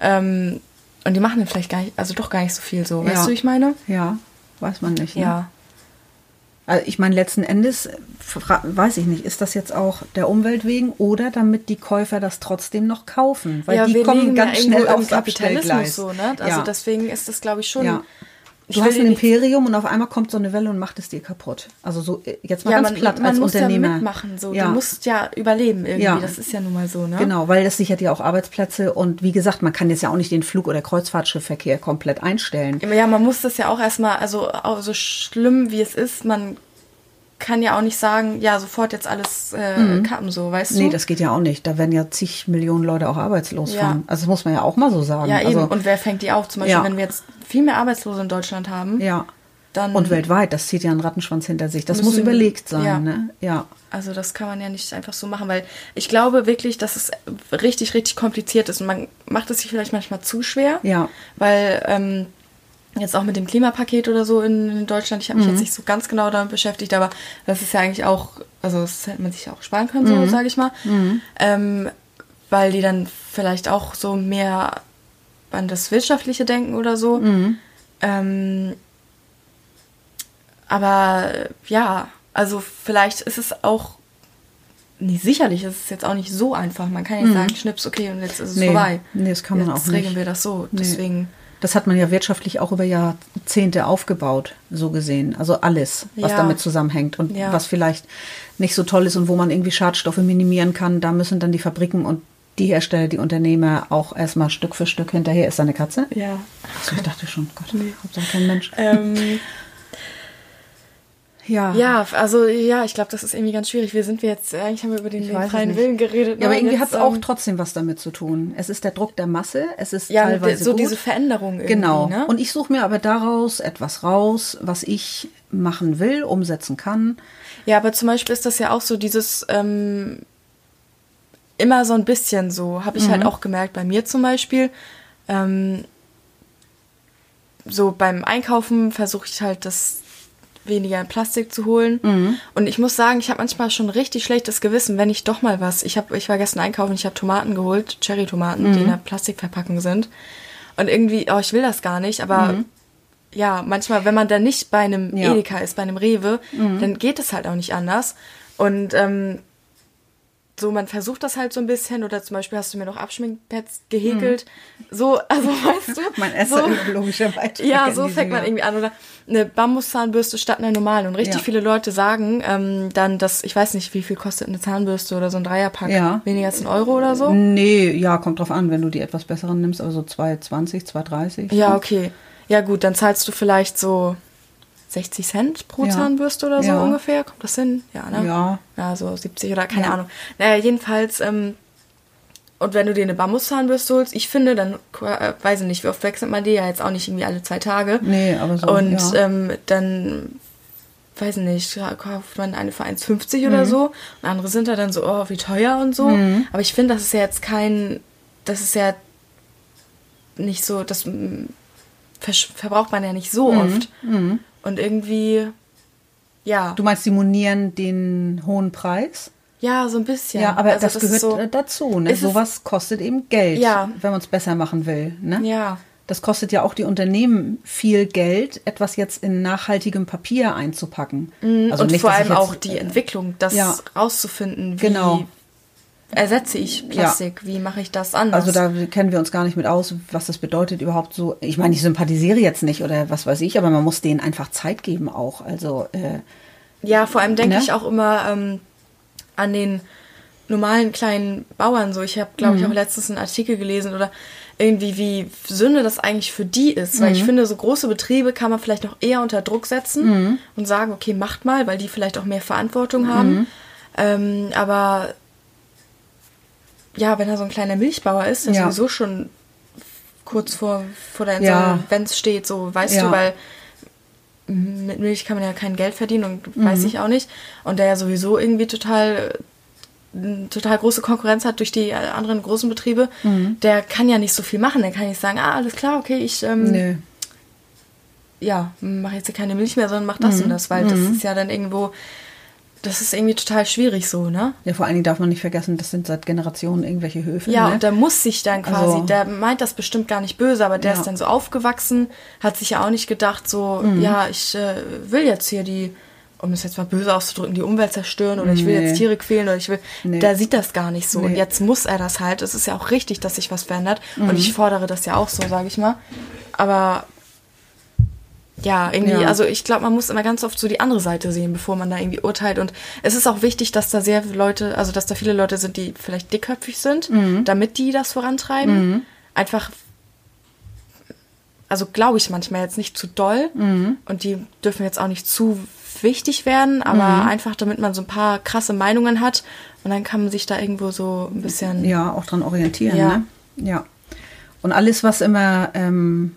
Ähm, und die machen dann vielleicht gar nicht, also doch gar nicht so viel so, weißt Ja. du, wie ich meine? Ja. Weiß man nicht. Ne? Ja. Also ich meine, letzten Endes, fra- weiß ich nicht, ist das jetzt auch der Umwelt wegen oder damit die Käufer das trotzdem noch kaufen? Weil ja, die wir kommen ganz ja schnell aufs Abstellgleis. so, ne? Also ja. deswegen ist das, glaube ich, schon. Ja. Du hast ein Imperium und auf einmal kommt so eine Welle und macht es dir kaputt. Also so äh, jetzt mal Ja, ganz man, platt man als muss Unternehmer. da mitmachen. So. Ja. Du musst ja überleben irgendwie. Ja. Das ist ja nun mal so, ne? Genau, weil das sichert ja auch Arbeitsplätze und wie gesagt, man kann jetzt ja auch nicht den Flug- oder Kreuzfahrtschiffverkehr komplett einstellen. Ja, man muss das ja auch erstmal, also auch so schlimm wie es ist, man kann ja auch nicht sagen, ja, sofort jetzt alles äh, kappen, so, weißt du? Mhm. Nee, das geht ja auch nicht. Da werden ja zig Millionen Leute auch arbeitslos Ja. von. Also das muss man ja auch mal so sagen. ja, eben. also, Und wer fängt die auf? Zum Beispiel, Ja. wenn wir jetzt viel mehr Arbeitslose in Deutschland haben, ja. dann. Und weltweit, das zieht ja einen Rattenschwanz hinter sich. Das muss Müssen- überlegt sein, ja. ne? Ja. Also das kann man ja nicht einfach so machen, weil ich glaube wirklich, dass es richtig, richtig kompliziert ist und man macht es sich vielleicht manchmal zu schwer. Ja. Weil ähm, jetzt auch mit dem Klimapaket oder so in, in Deutschland, ich habe mich Mhm. jetzt nicht so ganz genau damit beschäftigt, aber das ist ja eigentlich auch, also das hätte man sich ja auch sparen können, so Mhm. sage ich mal. Ähm, weil die dann vielleicht auch so mehr an das Wirtschaftliche denken oder so. Mhm. Ähm, aber ja, also vielleicht ist es auch, nee, sicherlich ist es jetzt auch nicht so einfach. Man kann nicht sagen, schnips, okay, und jetzt ist es Mhm. Nee, vorbei. nee, das kann man jetzt auch regeln nicht. wir das so. Deswegen, Das hat man ja wirtschaftlich auch über Jahrzehnte aufgebaut, so gesehen. Also alles, was Ja. damit zusammenhängt und Ja. was vielleicht nicht so toll ist und wo man irgendwie Schadstoffe minimieren kann, da müssen dann die Fabriken und die Hersteller, die Unternehmer auch erstmal Stück für Stück hinterher. Ist da eine Katze? ja. Achso, ich dachte schon, Gott, Hauptsache kein Mensch. ähm, (laughs) Ja. ja, also ja, ich glaube, das ist irgendwie ganz schwierig. Wir sind wir jetzt, eigentlich haben wir über den, den freien. Willen geredet. Ja, aber ne? irgendwie hat es auch ähm, trotzdem was damit zu tun. Es ist der Druck der Masse, es ist ja, teilweise so gut. diese Veränderung irgendwie, Genau. ne? Und ich suche mir aber daraus etwas raus, was ich machen will, umsetzen kann. Ja, aber zum Beispiel ist das ja auch so dieses ähm, immer so ein bisschen so, habe ich halt auch gemerkt bei mir zum Beispiel. Ähm, so beim Einkaufen versuche ich halt das weniger in Plastik zu holen. Und ich muss sagen, ich habe manchmal schon richtig schlechtes Gewissen, wenn ich doch mal was. Ich habe, ich war gestern einkaufen, ich habe Tomaten geholt, Cherry-Tomaten, die in der Plastikverpackung sind. Und irgendwie, oh, ich will das gar nicht, aber ja, manchmal, wenn man dann nicht bei einem Ja. Edeka ist, bei einem Rewe, dann geht es halt auch nicht anders. Und ähm, so, man versucht das halt so ein bisschen, oder zum Beispiel hast du mir noch Abschminkpads gehäkelt. So, also weißt du. (laughs) Mein erster so, ökologischer Beitrag. ja, so fängt man irgendwie an. Oder eine Bambuszahnbürste statt einer normalen. Und richtig Ja. viele Leute sagen dann, ähm, dass, ich weiß nicht, wie viel kostet eine Zahnbürste oder so ein Dreierpack. Ja. Weniger als ein Euro oder so. Nee, ja, kommt drauf an, wenn du die etwas besseren nimmst, aber so 2,20, 2,30. Ja, okay. Ja, gut, dann zahlst du vielleicht so 60 Cent pro Ja. Zahnbürste oder so Ja. ungefähr. Kommt das hin? Ja, ne? Ja. Ja, so 70 oder keine Ja. Ahnung. Naja, jedenfalls, ähm, und wenn du dir eine Bambuszahnbürste holst, ich finde, dann, äh, weiß ich nicht, wie oft wechselt man die ja jetzt auch nicht irgendwie alle zwei Tage. Nee, aber so, Und ähm, dann, weiß ich nicht, kauft man eine für 1,50 Mhm. oder so. Und andere sind da dann so, oh, wie teuer und so. Aber ich finde, das ist ja jetzt kein, das ist ja nicht so, das mm, verbraucht man ja nicht so oft. Und irgendwie, ja, Du meinst, die monieren den hohen Preis? ja, so ein bisschen. Ja, aber Also das, ist gehört so, dazu. Ne? Sowas kostet eben Geld, Ja. wenn man es besser machen will. Ne? Ja. Das kostet ja auch die Unternehmen viel Geld, etwas jetzt in nachhaltigem Papier einzupacken. Also Mhm. und nicht, vor allem ich auch jetzt, die äh, Entwicklung, das ja. rauszufinden, wie Genau. Ersetze ich Plastik, wie mache ich das anders. Also da kennen wir uns gar nicht mit aus, was das bedeutet überhaupt so. Ich meine, ich sympathisiere jetzt nicht oder was weiß ich, aber man muss denen einfach Zeit geben auch. Also äh, Ja, vor allem denke Ne? ich auch immer ähm, an den normalen kleinen Bauern so. Ich habe, glaube Mhm. ich, auch letztens einen Artikel gelesen oder irgendwie, wie Sünde das eigentlich für die ist. Weil Mhm. ich finde, so große Betriebe kann man vielleicht noch eher unter Druck setzen Mhm. und sagen, okay, macht mal, weil die vielleicht auch mehr Verantwortung haben. Mhm. Ähm, aber ja, wenn er so ein kleiner Milchbauer ist, der Ja. sowieso schon kurz vor, vor der Ja. Insolvenz steht, so, weißt Ja. du, weil mit Milch kann man ja kein Geld verdienen und Mhm. weiß ich auch nicht. Und der ja sowieso irgendwie total, total große Konkurrenz hat durch die anderen großen Betriebe, Mhm. der kann ja nicht so viel machen. Der kann nicht sagen, ah, alles klar, okay, ich ähm, Nö. ja, mache jetzt keine Milch mehr, sondern mach das Mhm. und das, weil das ist ja dann irgendwo, das ist irgendwie total schwierig so, ne? Ja, vor allen Dingen darf man nicht vergessen, das sind seit Generationen irgendwelche Höfe. Ja, ne? und der muss sich dann quasi, Also- der meint das bestimmt gar nicht böse, aber der Ja. ist dann so aufgewachsen, hat sich ja auch nicht gedacht, so, Mhm. ja, ich äh, will jetzt hier die, um es jetzt mal böse auszudrücken, die Umwelt zerstören oder ich will Nee. jetzt Tiere quälen oder ich will, Nee. der sieht das gar nicht so. Und Nee. jetzt muss er das halt. Es ist ja auch richtig, dass sich was verändert. Mhm. Und ich fordere das ja auch so, sage ich mal. Aber ja, irgendwie, Ja. also ich glaube, man muss immer ganz oft so die andere Seite sehen, bevor man da irgendwie urteilt. Und es ist auch wichtig, dass da sehr viele Leute, also dass da viele Leute sind, die vielleicht dickköpfig sind, Mhm. damit die das vorantreiben. Einfach, also glaube ich manchmal jetzt nicht zu doll. Mhm. Und die dürfen jetzt auch nicht zu wichtig werden, aber Mhm. einfach, damit man so ein paar krasse Meinungen hat. Und dann kann man sich da irgendwo so ein bisschen. ja, auch dran orientieren. Ja. Ne? Ja. Und alles, was immer ähm,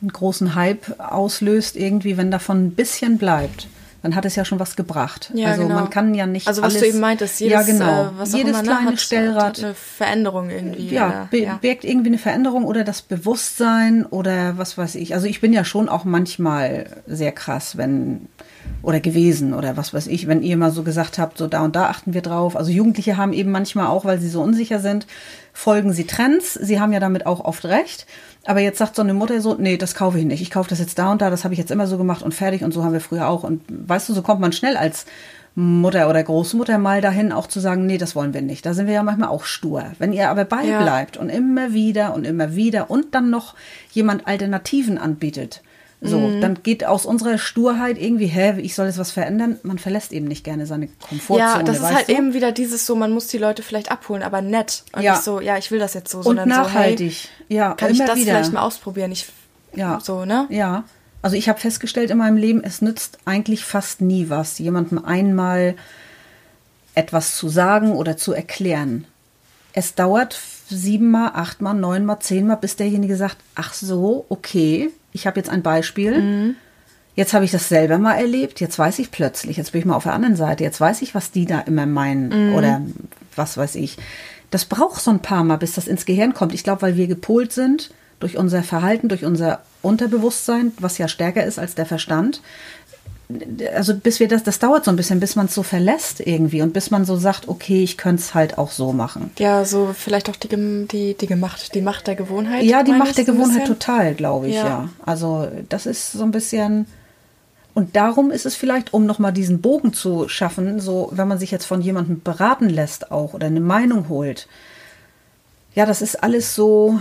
einen großen Hype auslöst, irgendwie, wenn davon ein bisschen bleibt, dann hat es ja schon was gebracht. Ja, also genau. man kann ja nicht Also was alles, du eben meintest, jedes, ja, genau. äh, jedes ne, kleine hat, Stellrad hat eine Veränderung irgendwie. ja, oder- be birgt irgendwie eine Veränderung oder das Bewusstsein oder was weiß ich. Also ich bin ja schon auch manchmal sehr krass, wenn oder gewesen oder was weiß ich, wenn ihr mal so gesagt habt, so da und da achten wir drauf. Also Jugendliche haben eben manchmal auch, weil sie so unsicher sind, folgen sie Trends. Sie haben ja damit auch oft recht. Aber jetzt sagt so eine Mutter so, nee, das kaufe ich nicht. Ich kaufe das jetzt da und da, das habe ich jetzt immer so gemacht und fertig und so haben wir früher auch. Und weißt du, so kommt man schnell als Mutter oder Großmutter mal dahin, auch zu sagen, nee, das wollen wir nicht. Da sind wir ja manchmal auch stur. Wenn ihr aber bei Ja. bleibt und immer wieder und immer wieder und dann noch jemand Alternativen anbietet, so, Mhm. dann geht aus unserer Sturheit irgendwie, hä, ich soll jetzt was verändern. Man verlässt eben nicht gerne seine Komfortzone. Ja, das ist halt du? eben wieder dieses so, man muss die Leute vielleicht abholen, aber nett. Und Ja. nicht so, ja, ich will das jetzt so, und sondern nachhaltig. so, hey, ja, kann ich das wieder. vielleicht mal ausprobieren? Ich, Ja. So, ne? Ja. Also ich habe festgestellt in meinem Leben, es nützt eigentlich fast nie was, jemandem einmal etwas zu sagen oder zu erklären. Es dauert siebenmal, achtmal, neunmal, zehnmal, bis derjenige sagt, ach so, okay, ich habe jetzt ein Beispiel. Jetzt habe ich das selber mal erlebt, jetzt weiß ich plötzlich, jetzt bin ich mal auf der anderen Seite, jetzt weiß ich, was die da immer meinen oder was weiß ich. Das braucht so ein paar Mal, bis das ins Gehirn kommt. Ich glaube, weil wir gepolt sind durch unser Verhalten, durch unser Unterbewusstsein, was ja stärker ist als der Verstand. Also bis wir das, das dauert so ein bisschen, bis man es so verlässt irgendwie und bis man so sagt, okay, ich könnte es halt auch so machen. Ja, so vielleicht auch die, die, die gemacht, die Macht der Gewohnheit. Ja, die Macht der Gewohnheit bisschen? total, glaube ich, ja. Ja. Also das ist so ein bisschen. Und darum ist es vielleicht, um nochmal diesen Bogen zu schaffen, so wenn man sich jetzt von jemandem beraten lässt auch oder eine Meinung holt. Ja, das ist alles so,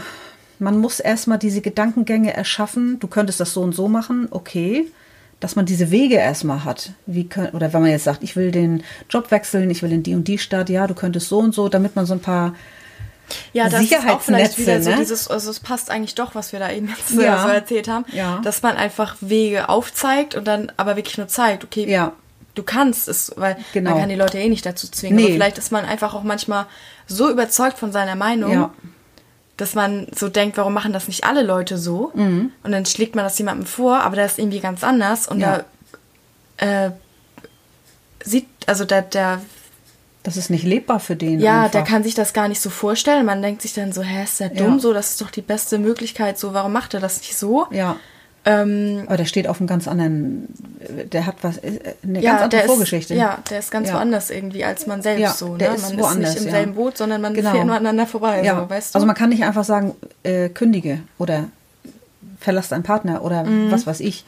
man muss erstmal diese Gedankengänge erschaffen, du könntest das so und so machen, okay. Dass man diese Wege erstmal hat. Wie können, oder wenn man jetzt sagt, ich will den Job wechseln, ich will in die und die Stadt, ja, du könntest so und so, damit man so ein paar Ja, das ist auch vielleicht wieder so ne? dieses, also es passt eigentlich doch, was wir da eben jetzt Ja. äh, so erzählt haben, Ja. dass man einfach Wege aufzeigt und dann aber wirklich nur zeigt, okay, Ja. du kannst es, weil Genau. man kann die Leute eh nicht dazu zwingen. Nee. Aber vielleicht ist man einfach auch manchmal so überzeugt von seiner Meinung, Ja. Dass man so denkt, warum machen das nicht alle Leute so? Mhm. Und dann schlägt man das jemandem vor, aber der ist irgendwie ganz anders und Ja. da äh, sieht, also der, der Das ist nicht lebbar für den. ja, einfach. der kann sich das gar nicht so vorstellen. Man denkt sich dann so, hä, ist der dumm Ja. so? Das ist doch die beste Möglichkeit. So, warum macht er das nicht so? Ja. Ähm, Aber der steht auf einem ganz anderen. Der hat was. äh, Eine ja, ganz andere der Vorgeschichte. Ist, ja, der ist ganz Ja. woanders irgendwie als man selbst Ja, so. Ne? der ist man woanders, ist nicht im selben Boot, sondern man Genau. fährt nur aneinander vorbei. ja. So, weißt du? Also man kann nicht einfach sagen, äh, kündige oder verlass deinen Partner oder was weiß ich.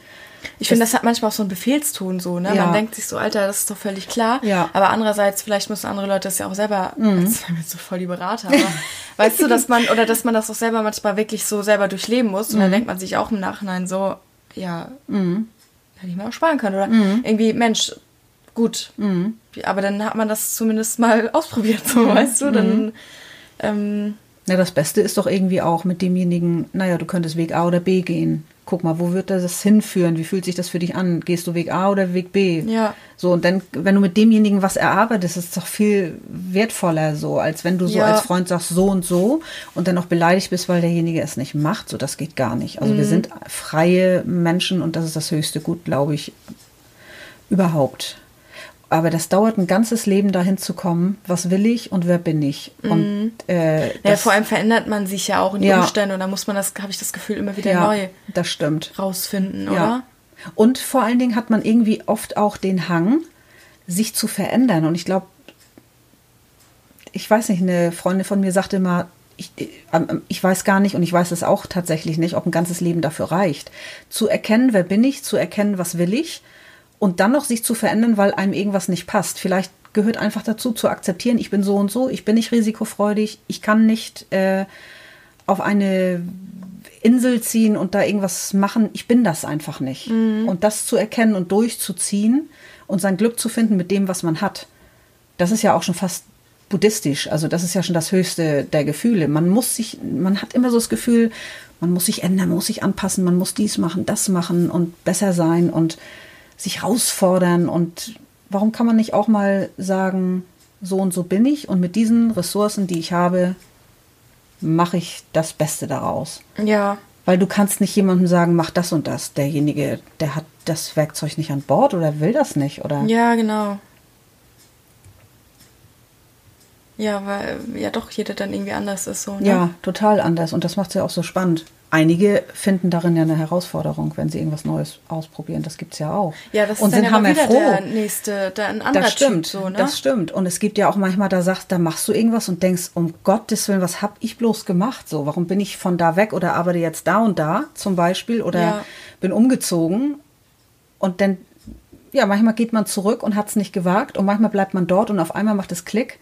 Ich finde, das hat manchmal auch so einen Befehlston so. Ne? Ja. Man denkt sich so, Alter, das ist doch völlig klar. Ja. Mhm. Aber andererseits, vielleicht müssen andere Leute das ja auch selber. Jetzt sind wir so voll die Berater. Aber (laughs) weißt du, dass man oder dass man das auch selber manchmal wirklich so selber durchleben muss. Und Mhm. dann denkt man sich auch im Nachhinein so, ja, hätte ich mir auch sparen können. Oder Mhm. irgendwie, Mensch, gut. aber dann hat man das zumindest mal (laughs) ausprobiert, so weißt du, dann ähm, Na, das Beste ist doch irgendwie auch mit demjenigen, naja, du könntest Weg A oder B gehen. Guck mal, wo wird das hinführen? Wie fühlt sich das für dich an? Gehst du Weg A oder Weg B? Ja. So, und dann, wenn du mit demjenigen was erarbeitest, ist es doch viel wertvoller so, als wenn du so Ja. als Freund sagst, so und so und dann auch beleidigt bist, weil derjenige es nicht macht. So, das geht gar nicht. Also wir sind freie Menschen und das ist das höchste Gut, glaube ich, überhaupt. Aber das dauert ein ganzes Leben dahin zu kommen, was will ich und wer bin ich? Und äh, ja, das, vor allem verändert man sich ja auch in die Ja. Umstände und da muss man das, habe ich das Gefühl, immer wieder ja, neu das stimmt. rausfinden, Ja. oder? Und vor allen Dingen hat man irgendwie oft auch den Hang, sich zu verändern. Und ich glaube, ich weiß nicht, eine Freundin von mir sagte immer, ich, ähm, ich weiß gar nicht und ich weiß es auch tatsächlich nicht, ob ein ganzes Leben dafür reicht. Zu erkennen, wer bin ich, zu erkennen, was will ich und dann noch sich zu verändern, weil einem irgendwas nicht passt. Vielleicht gehört einfach dazu, zu akzeptieren, ich bin so und so, ich bin nicht risikofreudig, ich kann nicht äh, auf eine Insel ziehen und da irgendwas machen. Ich bin das einfach nicht. Und das zu erkennen und durchzuziehen und sein Glück zu finden mit dem, was man hat, das ist ja auch schon fast buddhistisch. Also das ist ja schon das Höchste der Gefühle. Man muss sich, man hat immer so das Gefühl, man muss sich ändern, man muss sich anpassen, man muss dies machen, das machen und besser sein und sich herausfordern. Und warum kann man nicht auch mal sagen, so und so bin ich und mit diesen Ressourcen, die ich habe, mache ich das Beste daraus. Ja. Weil du kannst nicht jemandem sagen, mach das und das. Derjenige, der hat das Werkzeug nicht an Bord oder will das nicht, oder? Ja, genau. Ja, weil ja doch jeder dann irgendwie anders ist so. Ne? Ja, total anders. Und das macht es ja auch so spannend. Einige finden darin ja eine Herausforderung, wenn sie irgendwas Neues ausprobieren. Das gibt's ja auch. Ja, das ist und dann sind ja wieder hammerfroh. der nächste, der ein anderer Das stimmt, Typ so, ne? das stimmt. Und es gibt ja auch manchmal, da sagst, da machst du irgendwas und denkst, um Gottes Willen, was hab ich bloß gemacht? So, warum bin ich von da weg oder arbeite jetzt da und da zum Beispiel oder Ja. bin umgezogen? Und dann, ja, manchmal geht man zurück und hat es nicht gewagt und manchmal bleibt man dort und auf einmal macht es Klick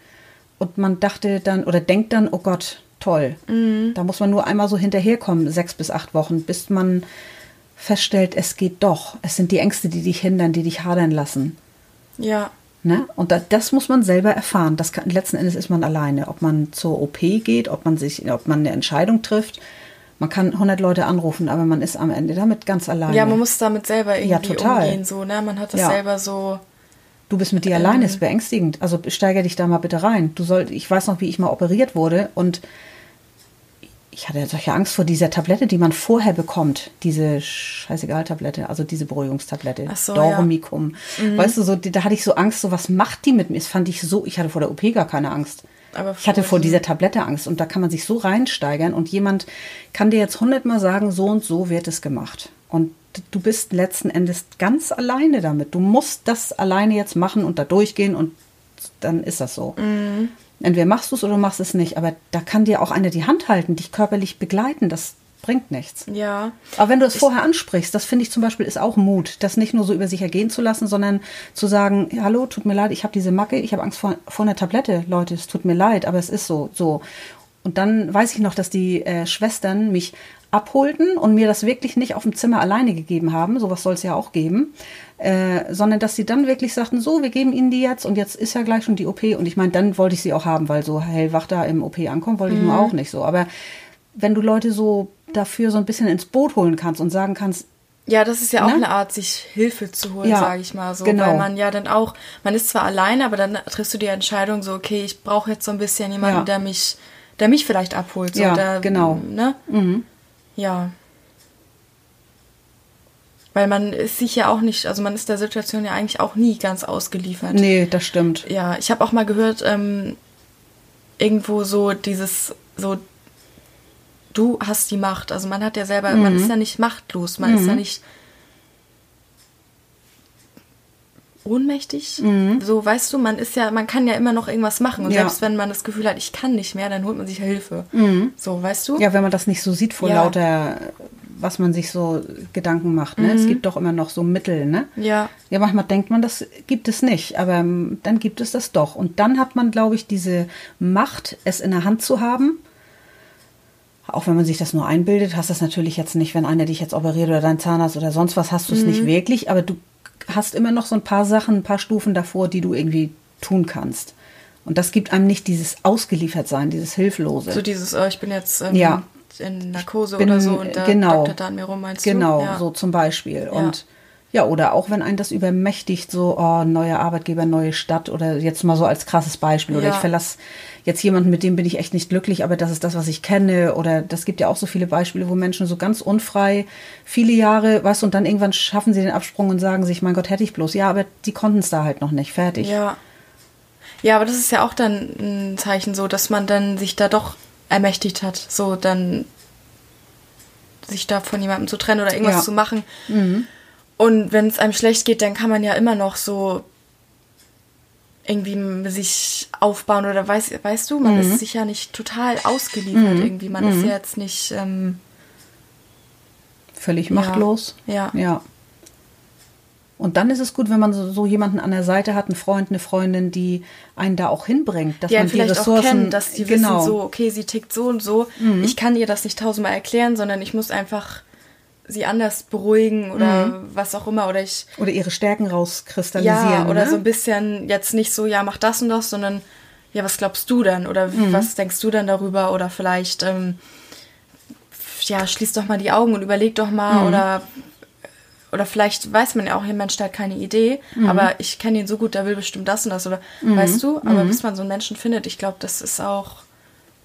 und man dachte dann oder denkt dann, oh Gott, toll. Mhm. Da muss man nur einmal so hinterherkommen, sechs bis acht Wochen, bis man feststellt, es geht doch. Es sind die Ängste, die dich hindern, die dich hadern lassen. Ja. Ne? Und da, das muss man selber erfahren. Das kann, letzten Endes ist man alleine. Ob man zur OP geht, ob man sich, ob man eine Entscheidung trifft. Man kann 100 Leute anrufen, aber man ist am Ende damit ganz alleine. Ja, man muss damit selber irgendwie Ja, total. umgehen, so, ne? Man hat das Ja. selber so. Du bist mit dir alleine, ist beängstigend. Also steiger dich da mal bitte rein. Du soll, ich weiß noch, wie ich mal operiert wurde und ich hatte solche Angst vor dieser Tablette, die man vorher bekommt. Diese Scheißegal-Tablette, also diese Beruhigungstablette. Ach so, Dormicum. Weißt du, so, da hatte ich so Angst, so was macht die mit mir? Das fand ich so, ich hatte vor der OP gar keine Angst. Aber ich hatte vor dieser Tablette Angst und da kann man sich so reinsteigern und jemand kann dir jetzt hundertmal sagen, so und so wird es gemacht. Und du bist letzten Endes ganz alleine damit. Du musst das alleine jetzt machen und da durchgehen und dann ist das so. Mhm. Entweder machst du es oder machst es nicht, aber da kann dir auch einer die Hand halten, dich körperlich begleiten, das bringt nichts. Ja. Aber wenn du es vorher ansprichst, das finde ich zum Beispiel ist auch Mut, das nicht nur so über sich ergehen zu lassen, sondern zu sagen, hallo, tut mir leid, ich habe diese Macke, ich habe Angst vor, vor einer Tablette, Leute, es tut mir leid, aber es ist so, so. Und dann weiß ich noch, dass die äh, Schwestern mich abholten und mir das wirklich nicht auf dem Zimmer alleine gegeben haben, sowas soll es ja auch geben, äh, sondern dass sie dann wirklich sagten, so, wir geben ihnen die jetzt und jetzt ist ja gleich schon die OP und ich meine, dann wollte ich sie auch haben, weil so hellwach da im OP ankommen, wollte ich nur auch nicht so, aber wenn du Leute so dafür so ein bisschen ins Boot holen kannst und sagen kannst, Ja, das ist ja auch Ne? eine Art, sich Hilfe zu holen, Ja, sage ich mal so. genau. Weil man ja dann auch, man ist zwar alleine, aber dann triffst du die Entscheidung so, okay, ich brauche jetzt so ein bisschen jemanden, Ja. der mich, der mich vielleicht abholt. So, Ja, der, genau. Ne? Ja. Weil man ist sich ja auch nicht, also man ist der Situation ja eigentlich auch nie ganz ausgeliefert. nee, das stimmt. Ja, ich habe auch mal gehört, ähm, irgendwo so dieses, so, du hast die Macht. Also man hat ja selber, man Mhm. ist ja nicht machtlos, man ist ja nicht ohnmächtig. So, weißt du, man ist ja, man kann ja immer noch irgendwas machen. Und Mhm. Ja. selbst wenn man das Gefühl hat, ich kann nicht mehr, dann holt man sich ja Hilfe. So, weißt du? Mhm. Ja, wenn man das nicht so sieht vor Ja. lauter, was man sich so Gedanken macht. Ne? Es gibt doch immer noch so Mittel. Ne? Ja. Ja, manchmal denkt man, das gibt es nicht, aber ähm, dann gibt es das doch. Und dann hat man, glaube ich, diese Macht, es in der Hand zu haben. Auch wenn man sich das nur einbildet, hast du das natürlich jetzt nicht, wenn einer dich jetzt operiert oder dein Zahnarzt oder sonst was, hast du es nicht wirklich, aber du hast immer noch so ein paar Sachen, ein paar Stufen davor, die du irgendwie tun kannst. Und das gibt einem nicht dieses Ausgeliefertsein, dieses Hilflose. So dieses, oh, ich bin jetzt ähm, Ja. in Narkose bin- oder so und da genau. da an mir rum, meinst Genau? Ja. so zum Beispiel. Und ja, oder auch wenn einen das übermächtigt, so, oh, neuer Arbeitgeber, neue Stadt oder jetzt mal so als krasses Beispiel. Oder Ja. ich verlasse jetzt jemanden, mit dem bin ich echt nicht glücklich, aber das ist das, was ich kenne. Oder das gibt ja auch so viele Beispiele, wo Menschen so ganz unfrei viele Jahre, weißt du, und dann irgendwann schaffen sie den Absprung und sagen sich, mein Gott, hätte ich bloß. Ja, aber die konnten es da halt noch nicht. Fertig. Ja. Ja, aber das ist ja auch dann ein Zeichen so, dass man dann sich da doch ermächtigt hat, so dann sich da von jemandem zu trennen oder irgendwas Ja. Mhm. zu machen. Und wenn es einem schlecht geht, dann kann man ja immer noch so irgendwie sich aufbauen oder weiß, weißt du, man Mhm. ist sich ja nicht total ausgeliefert irgendwie. Man ist ja jetzt nicht, ähm, Völlig machtlos. Ja. Ja. Und dann ist es gut, wenn man so, so jemanden an der Seite hat, einen Freund, eine Freundin, die einen da auch hinbringt, dass die man einen die vielleicht Ressourcen, auch kennen, dass die genau, wissen so, okay, sie tickt so und so. Ich kann ihr das nicht tausendmal erklären, sondern ich muss einfach sie anders beruhigen oder was auch immer. Oder ich, oder ihre Stärken rauskristallisieren. ja, oder ne? so ein bisschen jetzt nicht so, ja, mach das und das, sondern ja, was glaubst du dann? Oder Mhm. was denkst du dann darüber? Oder vielleicht, ähm, ja, schließ doch mal die Augen und überleg doch mal. Mhm. Oder, oder vielleicht weiß man ja auch, der Mensch der hat keine Idee, Mhm. aber ich kenne ihn so gut, der will bestimmt das und das. Oder weißt du? Aber bis man so einen Menschen findet, ich glaube, das ist auch.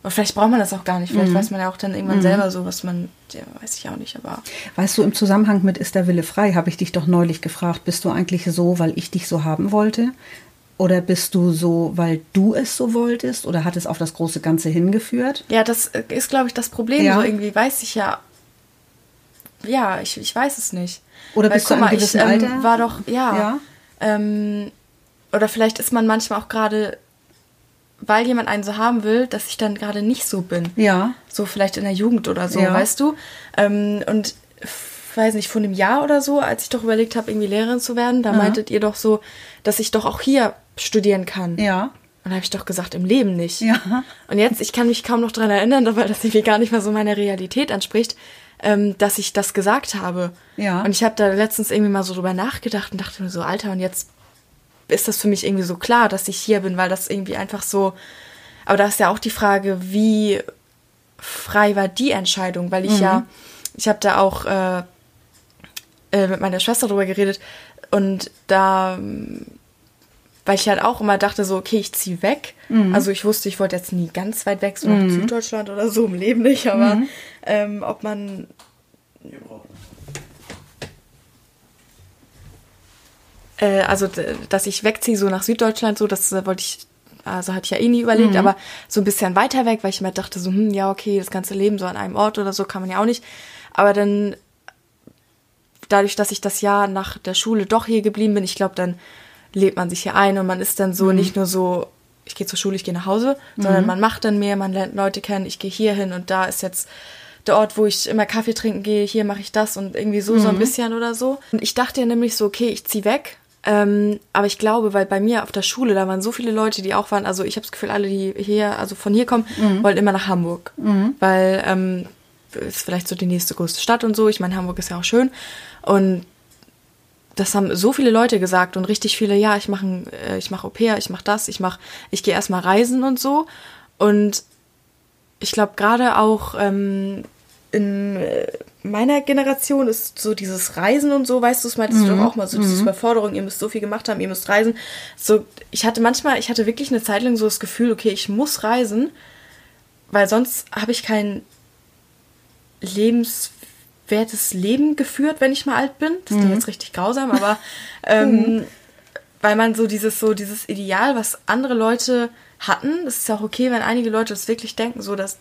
Oder vielleicht braucht man das auch gar nicht. Mhm. Vielleicht weiß man ja auch dann irgendwann selber so, was man. Ja, weiß ich auch nicht, aber. Weißt du, im Zusammenhang mit Ist der Wille frei, habe ich dich doch neulich gefragt, bist du eigentlich so, weil ich dich so haben wollte? Oder bist du so, weil du es so wolltest? Oder hat es auf das große Ganze hingeführt? Ja, das äh, ist, glaube ich, das Problem. Ja. So irgendwie weiß ich ja. Ja, ich, ich weiß es nicht. Oder Weil, bist du guck in einem mal, ich gewissen ähm, Alter? war doch, ja. Ja. Ähm, oder vielleicht ist man manchmal auch gerade, weil jemand einen so haben will, dass ich dann gerade nicht so bin. Ja. So vielleicht in der Jugend oder so, Ja. weißt du? Ähm, und weiß nicht, vor einem Jahr oder so, als ich doch überlegt habe, irgendwie Lehrerin zu werden, da meintet ihr doch so, dass ich doch auch hier studieren kann. Ja. Und da habe ich doch gesagt, im Leben nicht. Ja. Und jetzt, ich kann mich kaum noch dran erinnern, (laughs) weil das irgendwie gar nicht mehr so meiner Realität anspricht, ähm, dass ich das gesagt habe. Ja. Und ich habe da letztens irgendwie mal so drüber nachgedacht und dachte mir so, Alter, und jetzt ist das für mich irgendwie so klar, dass ich hier bin, weil das irgendwie einfach so. Aber da ist ja auch die Frage, wie frei war die Entscheidung, weil ich ja, ich habe da auch äh, äh, mit meiner Schwester drüber geredet und da, ähm, weil ich halt auch immer dachte so, okay, ich ziehe weg. Also ich wusste, ich wollte jetzt nie ganz weit weg, so nach Süddeutschland oder so, im Leben nicht, aber ähm, ob man äh, also dass ich wegziehe so nach Süddeutschland so das äh, wollte ich also hatte ich ja eh nie überlegt aber so ein bisschen weiter weg weil ich mir dachte so hm, ja okay das ganze Leben so an einem Ort oder so kann man ja auch nicht aber dann dadurch dass ich das Jahr nach der Schule doch hier geblieben bin ich glaube dann lebt man sich hier ein und man ist dann so nicht nur so ich gehe zur Schule ich gehe nach Hause sondern man macht dann mehr man lernt Leute kennen ich gehe hier hin und da ist jetzt der Ort, wo ich immer Kaffee trinken gehe, hier mache ich das und irgendwie so, so ein bisschen oder so. Und ich dachte ja nämlich so, okay, ich zieh weg. Ähm, aber ich glaube, weil bei mir auf der Schule, da waren so viele Leute, die auch waren, also ich habe das Gefühl, alle, die hier, also von hier kommen, wollten immer nach Hamburg. Weil ähm, ist vielleicht so die nächste größte Stadt und so. Ich meine, Hamburg ist ja auch schön. Und das haben so viele Leute gesagt und richtig viele, ja, ich mache äh, ich mach Au pair, ich mache das, ich mach, ich gehe erstmal reisen und so. Und ich glaube gerade auch ähm, in äh, meiner Generation ist so dieses Reisen und so, weißt du, es meintest du doch auch mal so diese Überforderung, ihr müsst so viel gemacht haben, ihr müsst reisen. So, ich hatte manchmal, ich hatte wirklich eine Zeit lang so das Gefühl, okay, ich muss reisen, weil sonst habe ich kein lebenswertes Leben geführt, wenn ich mal alt bin. Das klingt jetzt richtig grausam, aber (laughs) ähm, weil man so dieses so dieses Ideal, was andere Leute hatten, das ist ja auch okay, wenn einige Leute das wirklich denken, so dass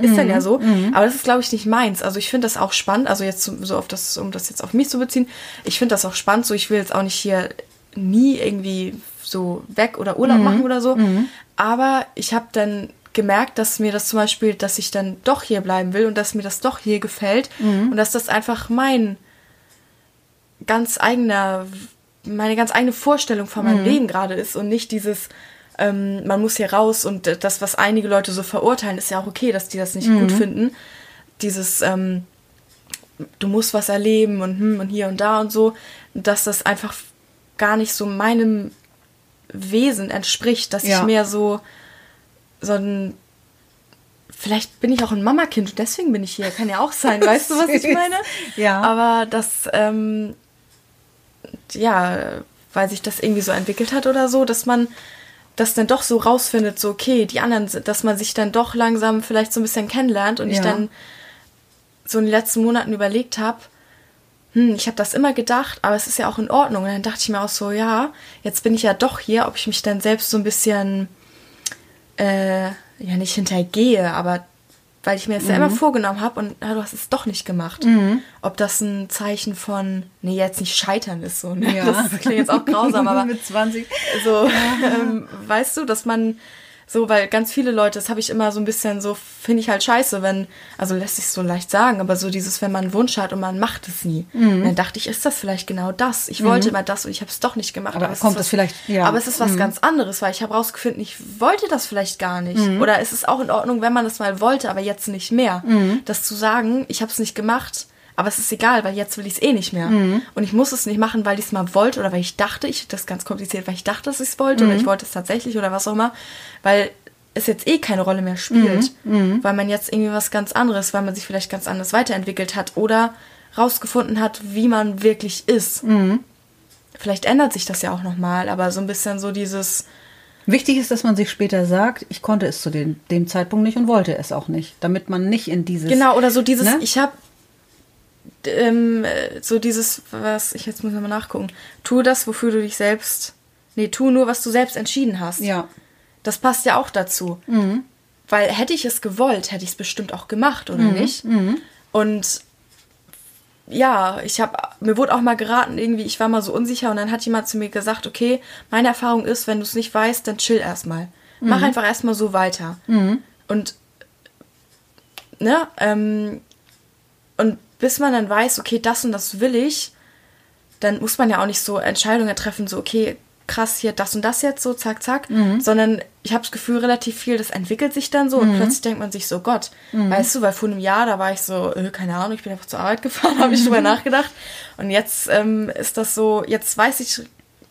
ist dann ja so, aber das ist glaube ich nicht meins. Also ich finde das auch spannend, also jetzt so auf das um das jetzt auf mich zu beziehen, ich finde das auch spannend, so ich will jetzt auch nicht hier nie irgendwie so weg oder Urlaub machen oder so, aber ich habe dann gemerkt, dass mir das zum Beispiel, dass ich dann doch hier bleiben will und dass mir das doch hier gefällt und dass das einfach mein ganz eigener, meine ganz eigene Vorstellung von meinem Leben gerade ist und nicht dieses, ähm, man muss hier raus und das, was einige Leute so verurteilen, ist ja auch okay, dass die das nicht gut finden. Dieses, ähm, du musst was erleben und, hm, und hier und da und so, dass das einfach gar nicht so meinem Wesen entspricht, dass Ja. ich mehr so, so ein, vielleicht bin ich auch ein Mamakind und deswegen bin ich hier, kann ja auch sein, (laughs) weißt du, was ich meine? Ja. Aber das, ähm, ja, weil sich das irgendwie so entwickelt hat oder so, dass man das dann doch so rausfindet, so okay, die anderen, dass man sich dann doch langsam vielleicht so ein bisschen kennenlernt und ich Ja. dann so in den letzten Monaten überlegt habe, hm, ich habe das immer gedacht, aber es ist ja auch in Ordnung. Und dann dachte ich mir auch so, ja, jetzt bin ich ja doch hier, ob ich mich dann selbst so ein bisschen, äh, ja nicht hintergehe, aber weil ich mir das ja Mhm. immer vorgenommen habe und ja, du hast es doch nicht gemacht. Ob das ein Zeichen von, nee, jetzt nicht scheitern ist so, ne? Ja. Das klingt jetzt auch grausam, (laughs) aber Mit 20. so, (laughs) ähm, weißt du, dass man so, weil ganz viele Leute, das habe ich immer so ein bisschen so, finde ich halt scheiße, wenn, also lässt sich so leicht sagen, aber so dieses, wenn man einen Wunsch hat und man macht es nie. Mhm. Dann dachte ich, ist das vielleicht genau das? Ich wollte immer das und ich habe es doch nicht gemacht. Aber es kommt ist das was, vielleicht- ja. Aber es ist was Mhm. ganz anderes, weil ich habe rausgefunden, ich wollte das vielleicht gar nicht. Mhm. Oder es ist auch in Ordnung, wenn man es mal wollte, aber jetzt nicht mehr. Mhm. Das zu sagen, ich habe es nicht gemacht, aber es ist egal, weil jetzt will ich es eh nicht mehr. Mhm. Und ich muss es nicht machen, weil ich es mal wollte oder weil ich dachte, ich das ist ganz kompliziert, weil ich dachte, dass ich es wollte Mhm. oder ich wollte es tatsächlich oder was auch immer, weil es jetzt eh keine Rolle mehr spielt, Mhm. weil man jetzt irgendwie was ganz anderes, weil man sich vielleicht ganz anders weiterentwickelt hat oder rausgefunden hat, wie man wirklich ist. Mhm. Vielleicht ändert sich das ja auch noch mal, aber so ein bisschen so dieses Wichtig ist, dass man sich später sagt, ich konnte es zu dem, dem Zeitpunkt nicht und wollte es auch nicht, damit man nicht in dieses. Genau, oder so dieses, Ne? ich habe ähm, äh, so dieses, was, ich jetzt muss ich mal nachgucken, tu das, wofür du dich selbst, nee, tu nur, was du selbst entschieden hast. Ja. Das passt ja auch dazu. Weil hätte ich es gewollt, hätte ich es bestimmt auch gemacht, oder nicht? Und ja, ich habe, mir wurde auch mal geraten, irgendwie, ich war mal so unsicher und dann hat jemand zu mir gesagt, okay, meine Erfahrung ist, wenn du es nicht weißt, dann chill erstmal. Mach einfach erstmal so weiter. Und, ne, ähm, und bis man dann weiß, okay, das und das will ich, dann muss man ja auch nicht so Entscheidungen treffen, so, okay, krass, hier das und das jetzt so, zack, zack, sondern ich habe das Gefühl, relativ viel, das entwickelt sich dann so und plötzlich denkt man sich so, Gott, weißt du, weil vor einem Jahr, da war ich so, äh, keine Ahnung, ich bin einfach zur Arbeit gefahren, (laughs) habe ich drüber nachgedacht. Und jetzt ähm, ist das so, jetzt weiß ich,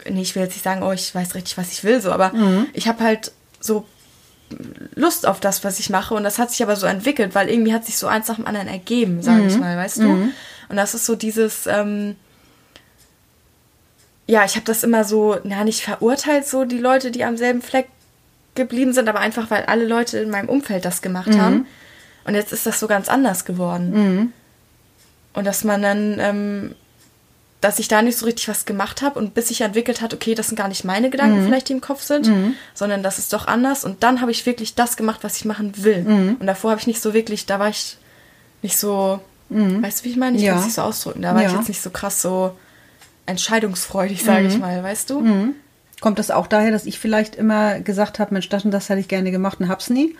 nee, ich will jetzt nicht sagen, oh, ich weiß richtig, was ich will, so, aber ich habe halt so Lust auf das, was ich mache. Und das hat sich aber so entwickelt, weil irgendwie hat sich so eins nach dem anderen ergeben, sage ich mal, weißt du? Und das ist so dieses, ähm, ja, ich habe das immer so, na, nicht verurteilt, so die Leute, die am selben Fleck geblieben sind, aber einfach, weil alle Leute in meinem Umfeld das gemacht haben. Und jetzt ist das so ganz anders geworden. Und dass man dann, ähm, dass ich da nicht so richtig was gemacht habe und bis sich entwickelt hat, okay, das sind gar nicht meine Gedanken vielleicht, die im Kopf sind, sondern das ist doch anders. Und dann habe ich wirklich das gemacht, was ich machen will. Und davor habe ich nicht so wirklich, da war ich nicht so, weißt du, wie ich meine? Ich Ja. kann es nicht so ausdrücken. Da war ich Ja. jetzt nicht so krass so entscheidungsfreudig, sage ich mal, weißt du? Kommt das auch daher, dass ich vielleicht immer gesagt habe, Mensch, das und das hätte ich gerne gemacht und hab's nie?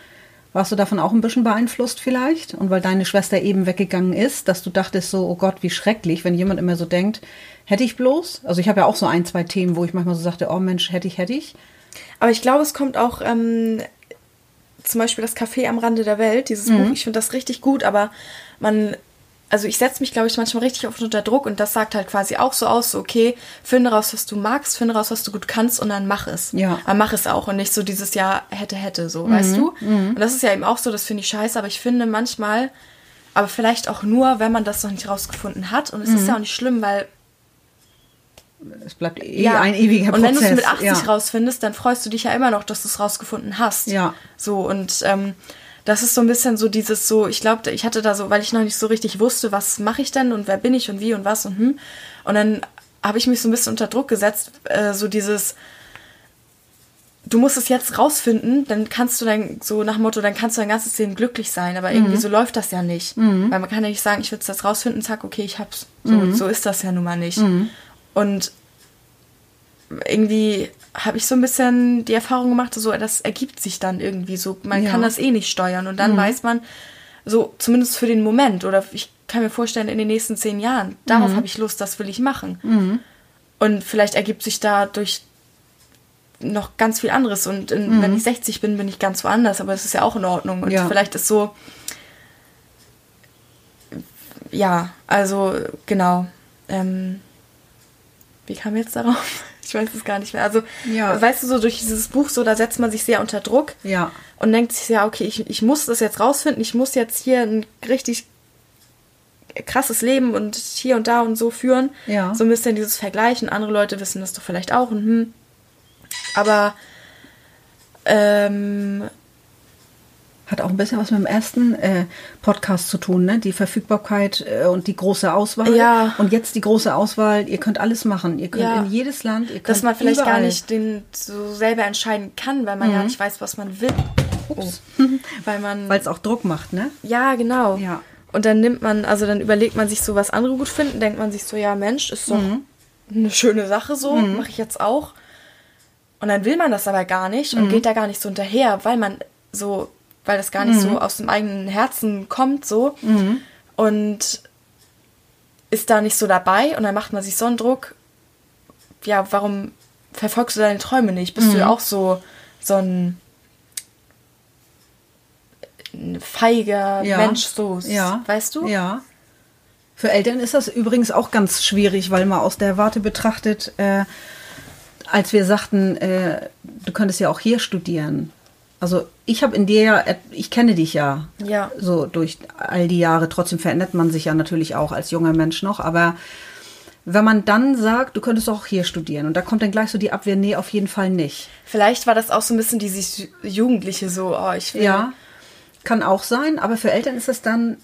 Warst du davon auch ein bisschen beeinflusst vielleicht? Und weil deine Schwester eben weggegangen ist, dass du dachtest so, oh Gott, wie schrecklich, wenn jemand immer so denkt, hätte ich bloß? Also ich habe ja auch so ein, zwei Themen, wo ich manchmal so sagte, oh Mensch, hätte ich, hätte ich. Aber ich glaube, es kommt auch ähm, zum Beispiel das Café am Rande der Welt, dieses Buch. Ich finde das richtig gut, aber man, also ich setze mich, glaube ich, manchmal richtig oft unter Druck und das sagt halt quasi auch so aus, so okay, finde raus, was du magst, finde raus, was du gut kannst und dann mach es. Ja. Aber mach es auch und nicht so dieses Jahr hätte, hätte, so, weißt du? Und das ist ja eben auch so, das finde ich scheiße, aber ich finde manchmal, aber vielleicht auch nur, wenn man das noch nicht rausgefunden hat und es ist ja auch nicht schlimm, weil Es bleibt eh ein ewiger und Prozess. wenn du es mit 80 ja. rausfindest, dann freust du dich ja immer noch, dass du es rausgefunden hast. Ja. So, und ähm, das ist so ein bisschen so dieses so, ich glaube, ich hatte da so, weil ich noch nicht so richtig wusste, was mache ich denn und wer bin ich und wie und was und hm. Und dann habe ich mich so ein bisschen unter Druck gesetzt, äh, so dieses, du musst es jetzt rausfinden, dann kannst du dann so nach dem Motto, dann kannst du dein ganzes Leben glücklich sein, aber irgendwie so läuft das ja nicht. Weil man kann ja nicht sagen, ich will es jetzt rausfinden, zack, okay, ich hab's. So, so ist das ja nun mal nicht. Und irgendwie habe ich so ein bisschen die Erfahrung gemacht, so das ergibt sich dann irgendwie so. Man Ja. kann das eh nicht steuern und dann weiß man, so zumindest für den Moment oder ich kann mir vorstellen, in den nächsten zehn Jahren, darauf habe ich Lust, das will ich machen. Und vielleicht ergibt sich dadurch noch ganz viel anderes und in, wenn ich 60 bin, bin ich ganz woanders, aber es ist ja auch in Ordnung und Ja. vielleicht ist so, ja, also genau. Ähm, wie kam jetzt darauf? Ich weiß es gar nicht mehr. Also, Ja. weißt du, so durch dieses Buch, so, da setzt man sich sehr unter Druck. Ja. Und denkt sich, ja, okay, ich, ich muss das jetzt rausfinden. Ich muss jetzt hier ein richtig krasses Leben und hier und da und so führen. Ja. So ein bisschen dieses Vergleichen. Andere Leute wissen das doch vielleicht auch. Und, hm. Aber, ähm, Hat auch ein bisschen was mit dem ersten äh, Podcast zu tun, ne? Die Verfügbarkeit äh, und die große Auswahl. Ja. Und jetzt die große Auswahl. Ihr könnt alles machen. Ihr könnt Ja. in jedes Land. Ihr könnt dass man vielleicht gar überall. nicht den so selber entscheiden kann, weil man Mhm. ja nicht weiß, was man will. Oh. (laughs) weil man. Weil es auch Druck macht, ne? Ja, genau. Ja. Und dann nimmt man, also dann überlegt man sich so, was andere gut finden, denkt man sich so, ja Mensch, ist doch Mhm. eine schöne Sache so, mache ich jetzt auch. Und dann will man das aber gar nicht Mhm. und geht da gar nicht so hinterher, weil man so, weil das gar nicht Mhm. so aus dem eigenen Herzen kommt so. Und ist da nicht so dabei und dann macht man sich so einen Druck. Ja, warum verfolgst du deine Träume nicht? Bist du Mhm. ja auch so, so ein ein feiger Ja. Mensch, so, Ja. weißt du? Ja. Für Eltern ist das übrigens auch ganz schwierig, weil man aus der Warte betrachtet, äh, als wir sagten, äh, du könntest ja auch hier studieren. Also ich habe in dir ja, et- ich kenne dich ja, Ja. so durch all die Jahre. Trotzdem verändert man sich ja natürlich auch als junger Mensch noch. Aber wenn man dann sagt, du könntest auch hier studieren und da kommt dann gleich so die Abwehr, nee, auf jeden Fall nicht. Vielleicht war das auch so ein bisschen dieses Jugendliche so, oh, ich will. Ja, kann auch sein, aber für Eltern ist es dann,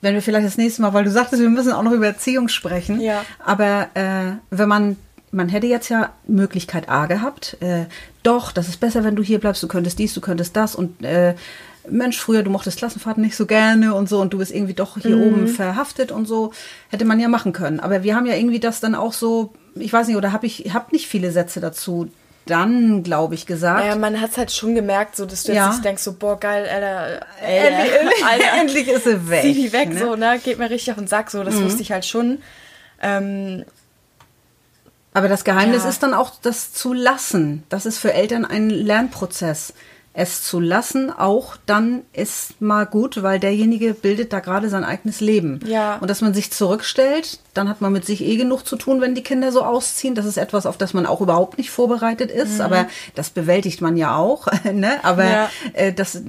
wenn wir vielleicht das nächste Mal, weil du sagtest, wir müssen auch noch über Erziehung sprechen, Ja. aber äh, wenn man, man hätte jetzt ja Möglichkeit A gehabt, äh, doch, das ist besser, wenn du hier bleibst, du könntest dies, du könntest das und äh, Mensch, früher, du mochtest Klassenfahrten nicht so gerne und so und du bist irgendwie doch hier Mhm. oben verhaftet und so, hätte man ja machen können. Aber wir haben ja irgendwie das dann auch so, ich weiß nicht, oder habe ich, hab nicht viele Sätze dazu dann, glaube ich, gesagt. Naja, man hat es halt schon gemerkt, so, dass du Ja. jetzt nicht denkst, so, boah, geil, Alter, (laughs) Endlich, Alter, endlich ist sie weg. zieh die weg, ne? so, ne, geht mir richtig auf den Sack, so, das wusste ich halt schon. Ähm, Aber das Geheimnis Ja. ist dann auch das zu lassen. Das ist für Eltern ein Lernprozess. Es zu lassen, auch dann ist mal gut, weil derjenige bildet da gerade sein eigenes Leben. Ja. Und dass man sich zurückstellt, dann hat man mit sich eh genug zu tun, wenn die Kinder so ausziehen. Das ist etwas, auf das man auch überhaupt nicht vorbereitet ist. Aber das bewältigt man ja auch. (laughs) ne? Aber Mhm. Ja. äh, das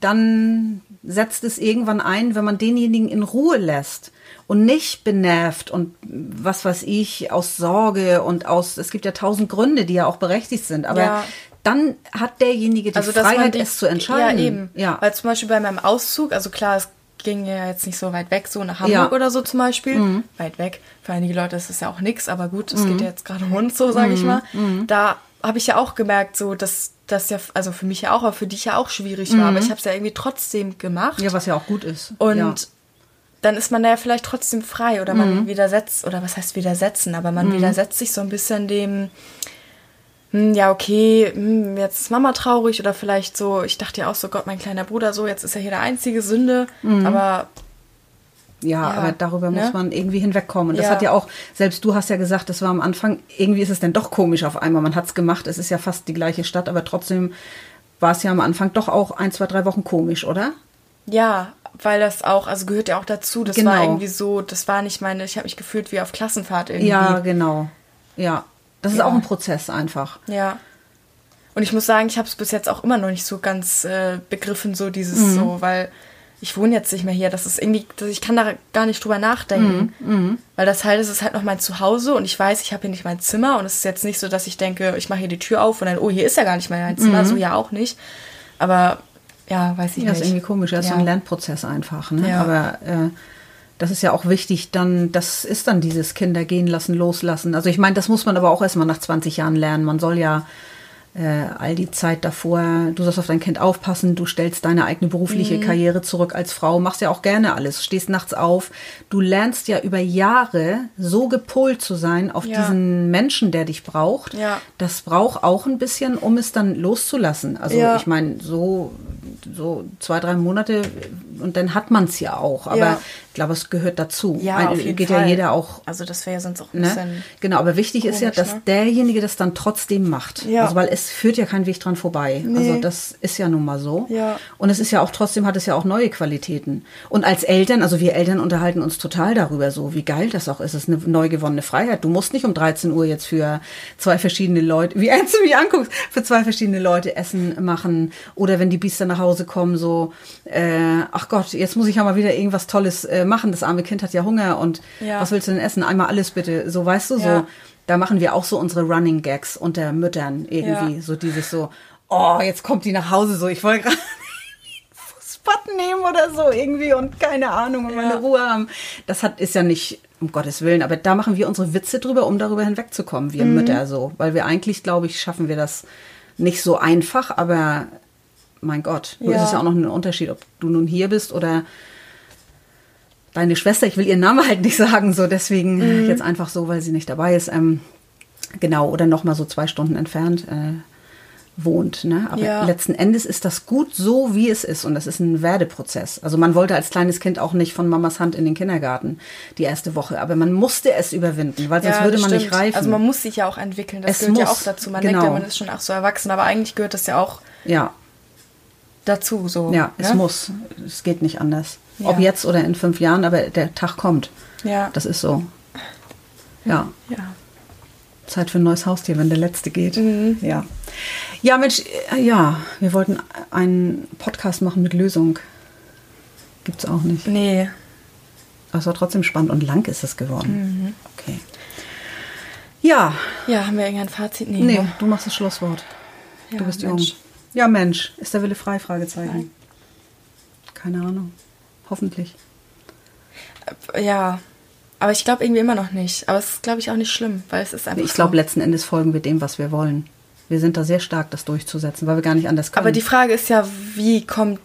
dann setzt es irgendwann ein, wenn man denjenigen in Ruhe lässt und nicht benervt und was weiß ich, aus Sorge und aus, es gibt ja tausend Gründe, die ja auch berechtigt sind, aber Ja. dann hat derjenige die also, Freiheit, die, es zu entscheiden. Ja, eben. Ja. Weil zum Beispiel bei meinem Auszug, also klar, es ging ja jetzt nicht so weit weg, so nach Hamburg Ja. Mhm. oder so zum Beispiel. Weit weg. Für einige Leute ist es ja auch nix, aber gut, es Mhm. geht ja jetzt gerade um uns so, sage ich mal. Da habe ich ja auch gemerkt, so, dass das ja, also für mich ja auch, aber für dich ja auch schwierig war. Aber ich habe es ja irgendwie trotzdem gemacht. Mhm. ja, was ja auch gut ist. Und ja. Dann ist man da ja vielleicht trotzdem frei oder Mhm. man widersetzt, oder was heißt widersetzen, aber man widersetzt sich so ein bisschen dem, hm, ja, okay, hm, jetzt ist Mama traurig oder vielleicht so, ich dachte ja auch so, Gott, mein kleiner Bruder, so, jetzt ist er hier der einzige Sünde, Mhm. aber Ja, Ja, aber darüber ne? muss man irgendwie hinwegkommen. Und das Ja. hat ja auch, selbst du hast ja gesagt, das war am Anfang, irgendwie ist es dann doch komisch auf einmal. Man hat es gemacht, es ist ja fast die gleiche Stadt, aber trotzdem war es ja am Anfang doch auch ein, zwei, drei Wochen komisch, oder? ja, weil das auch, also gehört ja auch dazu, das Genau. war irgendwie so, das war nicht meine, ich habe mich gefühlt wie auf Klassenfahrt irgendwie. Ja, genau. Ja. Das ist Ja. auch ein Prozess einfach. Ja. Und ich muss sagen, ich habe es bis jetzt auch immer noch nicht so ganz äh, begriffen, so dieses Mhm. so, weil ich wohne jetzt nicht mehr hier. Das ist irgendwie, das, ich kann da gar nicht drüber nachdenken. Mhm. Weil das halt, es ist halt noch mein Zuhause und ich weiß, ich habe hier nicht mein Zimmer und es ist jetzt nicht so, dass ich denke, ich mache hier die Tür auf und dann, oh, hier ist ja gar nicht mehr mein Zimmer, so ja auch nicht. Aber ja, weiß ich. Ja, nicht. ist irgendwie komisch. Das ist Ja. so ein Lernprozess einfach. Ne? Ja. Aber äh, das ist ja auch wichtig, dann, das ist dann dieses Kinder gehen lassen, loslassen. Also ich meine, das muss man aber auch erstmal nach 20 Jahren lernen. Man soll ja all die Zeit davor, du sollst auf dein Kind aufpassen, du stellst deine eigene berufliche Mhm. Karriere zurück als Frau, machst ja auch gerne alles, stehst nachts auf. Du lernst ja über Jahre so gepolt zu sein auf Ja. diesen Menschen, der dich braucht. Ja. Das braucht auch ein bisschen, um es dann loszulassen. Also Ja. ich meine, so, so zwei, drei Monate und dann hat man es ja auch. Aber glaube, es gehört dazu. Ja, Ein- auf jeden geht Fall. ja jeder auch Also das wäre ja sonst auch ein Ne? bisschen. Genau, aber wichtig ist ja, komisch, dass ne? derjenige das dann trotzdem macht. Ja. Also weil es führt ja kein Weg dran vorbei. Nee. Also das ist ja nun mal so. Ja. Und es ist ja auch trotzdem hat es ja auch neue Qualitäten. Und als Eltern, also wir Eltern unterhalten uns total darüber so, wie geil das auch ist. Es ist eine neu gewonnene Freiheit. Du musst nicht um 13 Uhr jetzt für zwei verschiedene Leute, wie (laughs) ernst du mich anguckst, für zwei verschiedene Leute Essen machen. Oder wenn die Biester nach Hause kommen, so, äh, ach Gott, jetzt muss ich ja mal wieder irgendwas Tolles äh, machen. Das arme Kind hat ja Hunger und Ja. was willst du denn essen? Einmal alles bitte. So, weißt du, so. Ja. Da machen wir auch so unsere Running Gags unter Müttern irgendwie. Ja. So dieses so, oh, jetzt kommt die nach Hause so. Ich wollte gerade (laughs) Fußbad nehmen oder so irgendwie und keine Ahnung und meine. Ruhe haben. Das hat, ist ja nicht, um Gottes Willen, aber da machen wir unsere Witze drüber, um darüber hinwegzukommen, wir Mütter so. Weil wir eigentlich, glaube ich, schaffen wir das nicht so einfach, aber mein Gott, Ja. ist es ja auch noch ein Unterschied, ob du nun hier bist oder deine Schwester, ich will ihren Namen halt nicht sagen, so deswegen jetzt einfach so, weil sie nicht dabei ist. Ähm, genau, oder noch mal so zwei Stunden entfernt äh, wohnt. Ne? Aber Ja. letzten Endes ist das gut so, wie es ist. Und das ist ein Werdeprozess. Also man wollte als kleines Kind auch nicht von Mamas Hand in den Kindergarten die erste Woche. Aber man musste es überwinden, weil sonst Ja, würde man nicht stimmt. reifen. Also man muss sich ja auch entwickeln. Das Es gehört ja muss, auch dazu. Man genau. denkt ja, man ist schon auch so erwachsen, aber eigentlich gehört das ja auch ja, dazu. So, ja, es ne? muss. Es geht nicht anders. Ob jetzt oder in fünf Jahren, aber der Tag kommt. Ja. Das ist so. Ja. ja. Zeit für ein neues Haustier, wenn der letzte geht. Mhm. Ja. Ja, Mensch, äh, ja, wir wollten einen Podcast machen mit Lösung. Gibt's auch nicht. Nee. Aber es war trotzdem spannend und lang ist es geworden. Mhm. Okay. Ja, Ja, haben wir irgendein Fazit? Nee. nee, ne? du machst das Schlusswort. Ja, du bist Mensch. jung. Ja, Mensch, ist der Wille frei? Fragezeichen. Nein. Keine Ahnung. Hoffentlich. Ja. Aber ich glaube irgendwie immer noch nicht. Aber es ist, glaube ich, auch nicht schlimm, weil es ist einfach. Ich glaube, letzten Endes folgen wir dem, was wir wollen. Wir sind da sehr stark, das durchzusetzen, weil wir gar nicht anders können. Aber die Frage ist ja, wie kommt.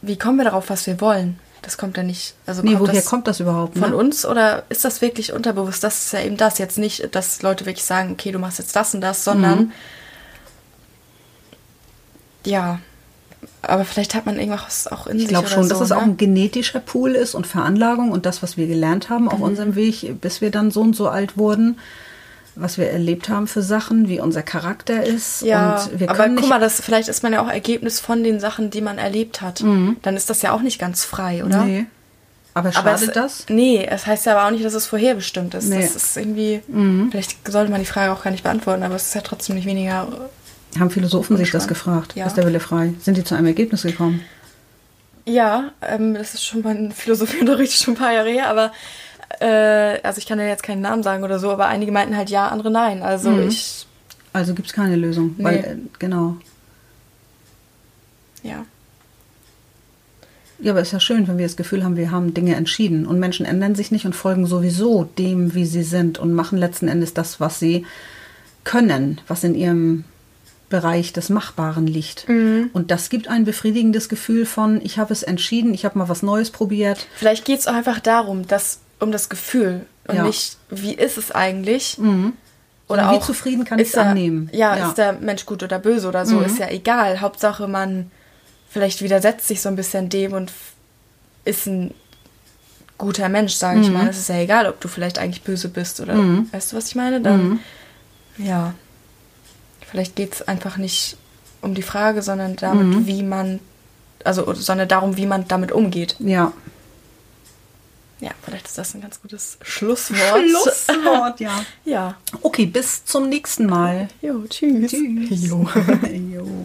Wie kommen wir darauf, was wir wollen? Das kommt ja nicht. Also nee, woher das kommt das überhaupt? Von ne? uns oder ist das wirklich unterbewusst? Das ist ja eben das. Jetzt nicht, dass Leute wirklich sagen, okay, du machst jetzt das und das, sondern. Mhm. Ja. Aber vielleicht hat man irgendwas auch in Ich sich. glaube oder schon, so, dass es ne? auch ein genetischer Pool ist und Veranlagung und das, was wir gelernt haben Mhm. auf unserem Weg, bis wir dann so und so alt wurden, was wir erlebt haben für Sachen, wie unser Charakter ist. Ja, und wir aber guck mal, das, vielleicht ist man ja auch Ergebnis von den Sachen, die man erlebt hat. Dann ist das ja auch nicht ganz frei, oder? Nee. Aber Aber schadet es, das? Nee, es heißt ja aber auch nicht, dass es vorherbestimmt ist. Nee. Mhm. Das ist irgendwie, vielleicht sollte man die Frage auch gar nicht beantworten, aber es ist ja trotzdem nicht weniger. Haben Philosophen sich das gefragt? Ja. Ist der Wille frei? Sind die zu einem Ergebnis gekommen? Ja, ähm, das ist schon mein Philosophieunterricht schon ein paar Jahre her, aber äh, also ich kann ja jetzt keinen Namen sagen oder so, aber einige meinten halt ja, andere nein. Also Mhm. ich, Also gibt es keine Lösung. Weil, Nee. äh, genau. ja. Ja, aber ist ja schön, wenn wir das Gefühl haben, wir haben Dinge entschieden und Menschen ändern sich nicht und folgen sowieso dem, wie sie sind und machen letzten Endes das, was sie können, was in ihrem Bereich des Machbaren liegt. Mhm. Und das gibt ein befriedigendes Gefühl von, ich habe es entschieden, ich habe mal was Neues probiert. Vielleicht geht es auch einfach darum, dass, um das Gefühl und Ja. nicht, wie ist es eigentlich? Sondern Oder wie auch, zufrieden kann ich es annehmen? Ja, Ja. Mhm. ist der Mensch gut oder böse oder so, ist ja egal. Hauptsache, man vielleicht widersetzt sich so ein bisschen dem und ist ein guter Mensch, sage Mhm. ich mal. Es ist ja egal, ob du vielleicht eigentlich böse bist oder weißt du, was ich meine? Mhm. Dann, ja, vielleicht geht es einfach nicht um die Frage, sondern damit, Mhm. wie man, also, sondern darum, wie man damit umgeht. Ja. Ja, vielleicht ist das ein ganz gutes Schlusswort. Schlusswort, ja. (laughs) Ja. Okay, bis zum nächsten Mal. Jo, tschüss. Tschüss. Jo. (laughs) jo.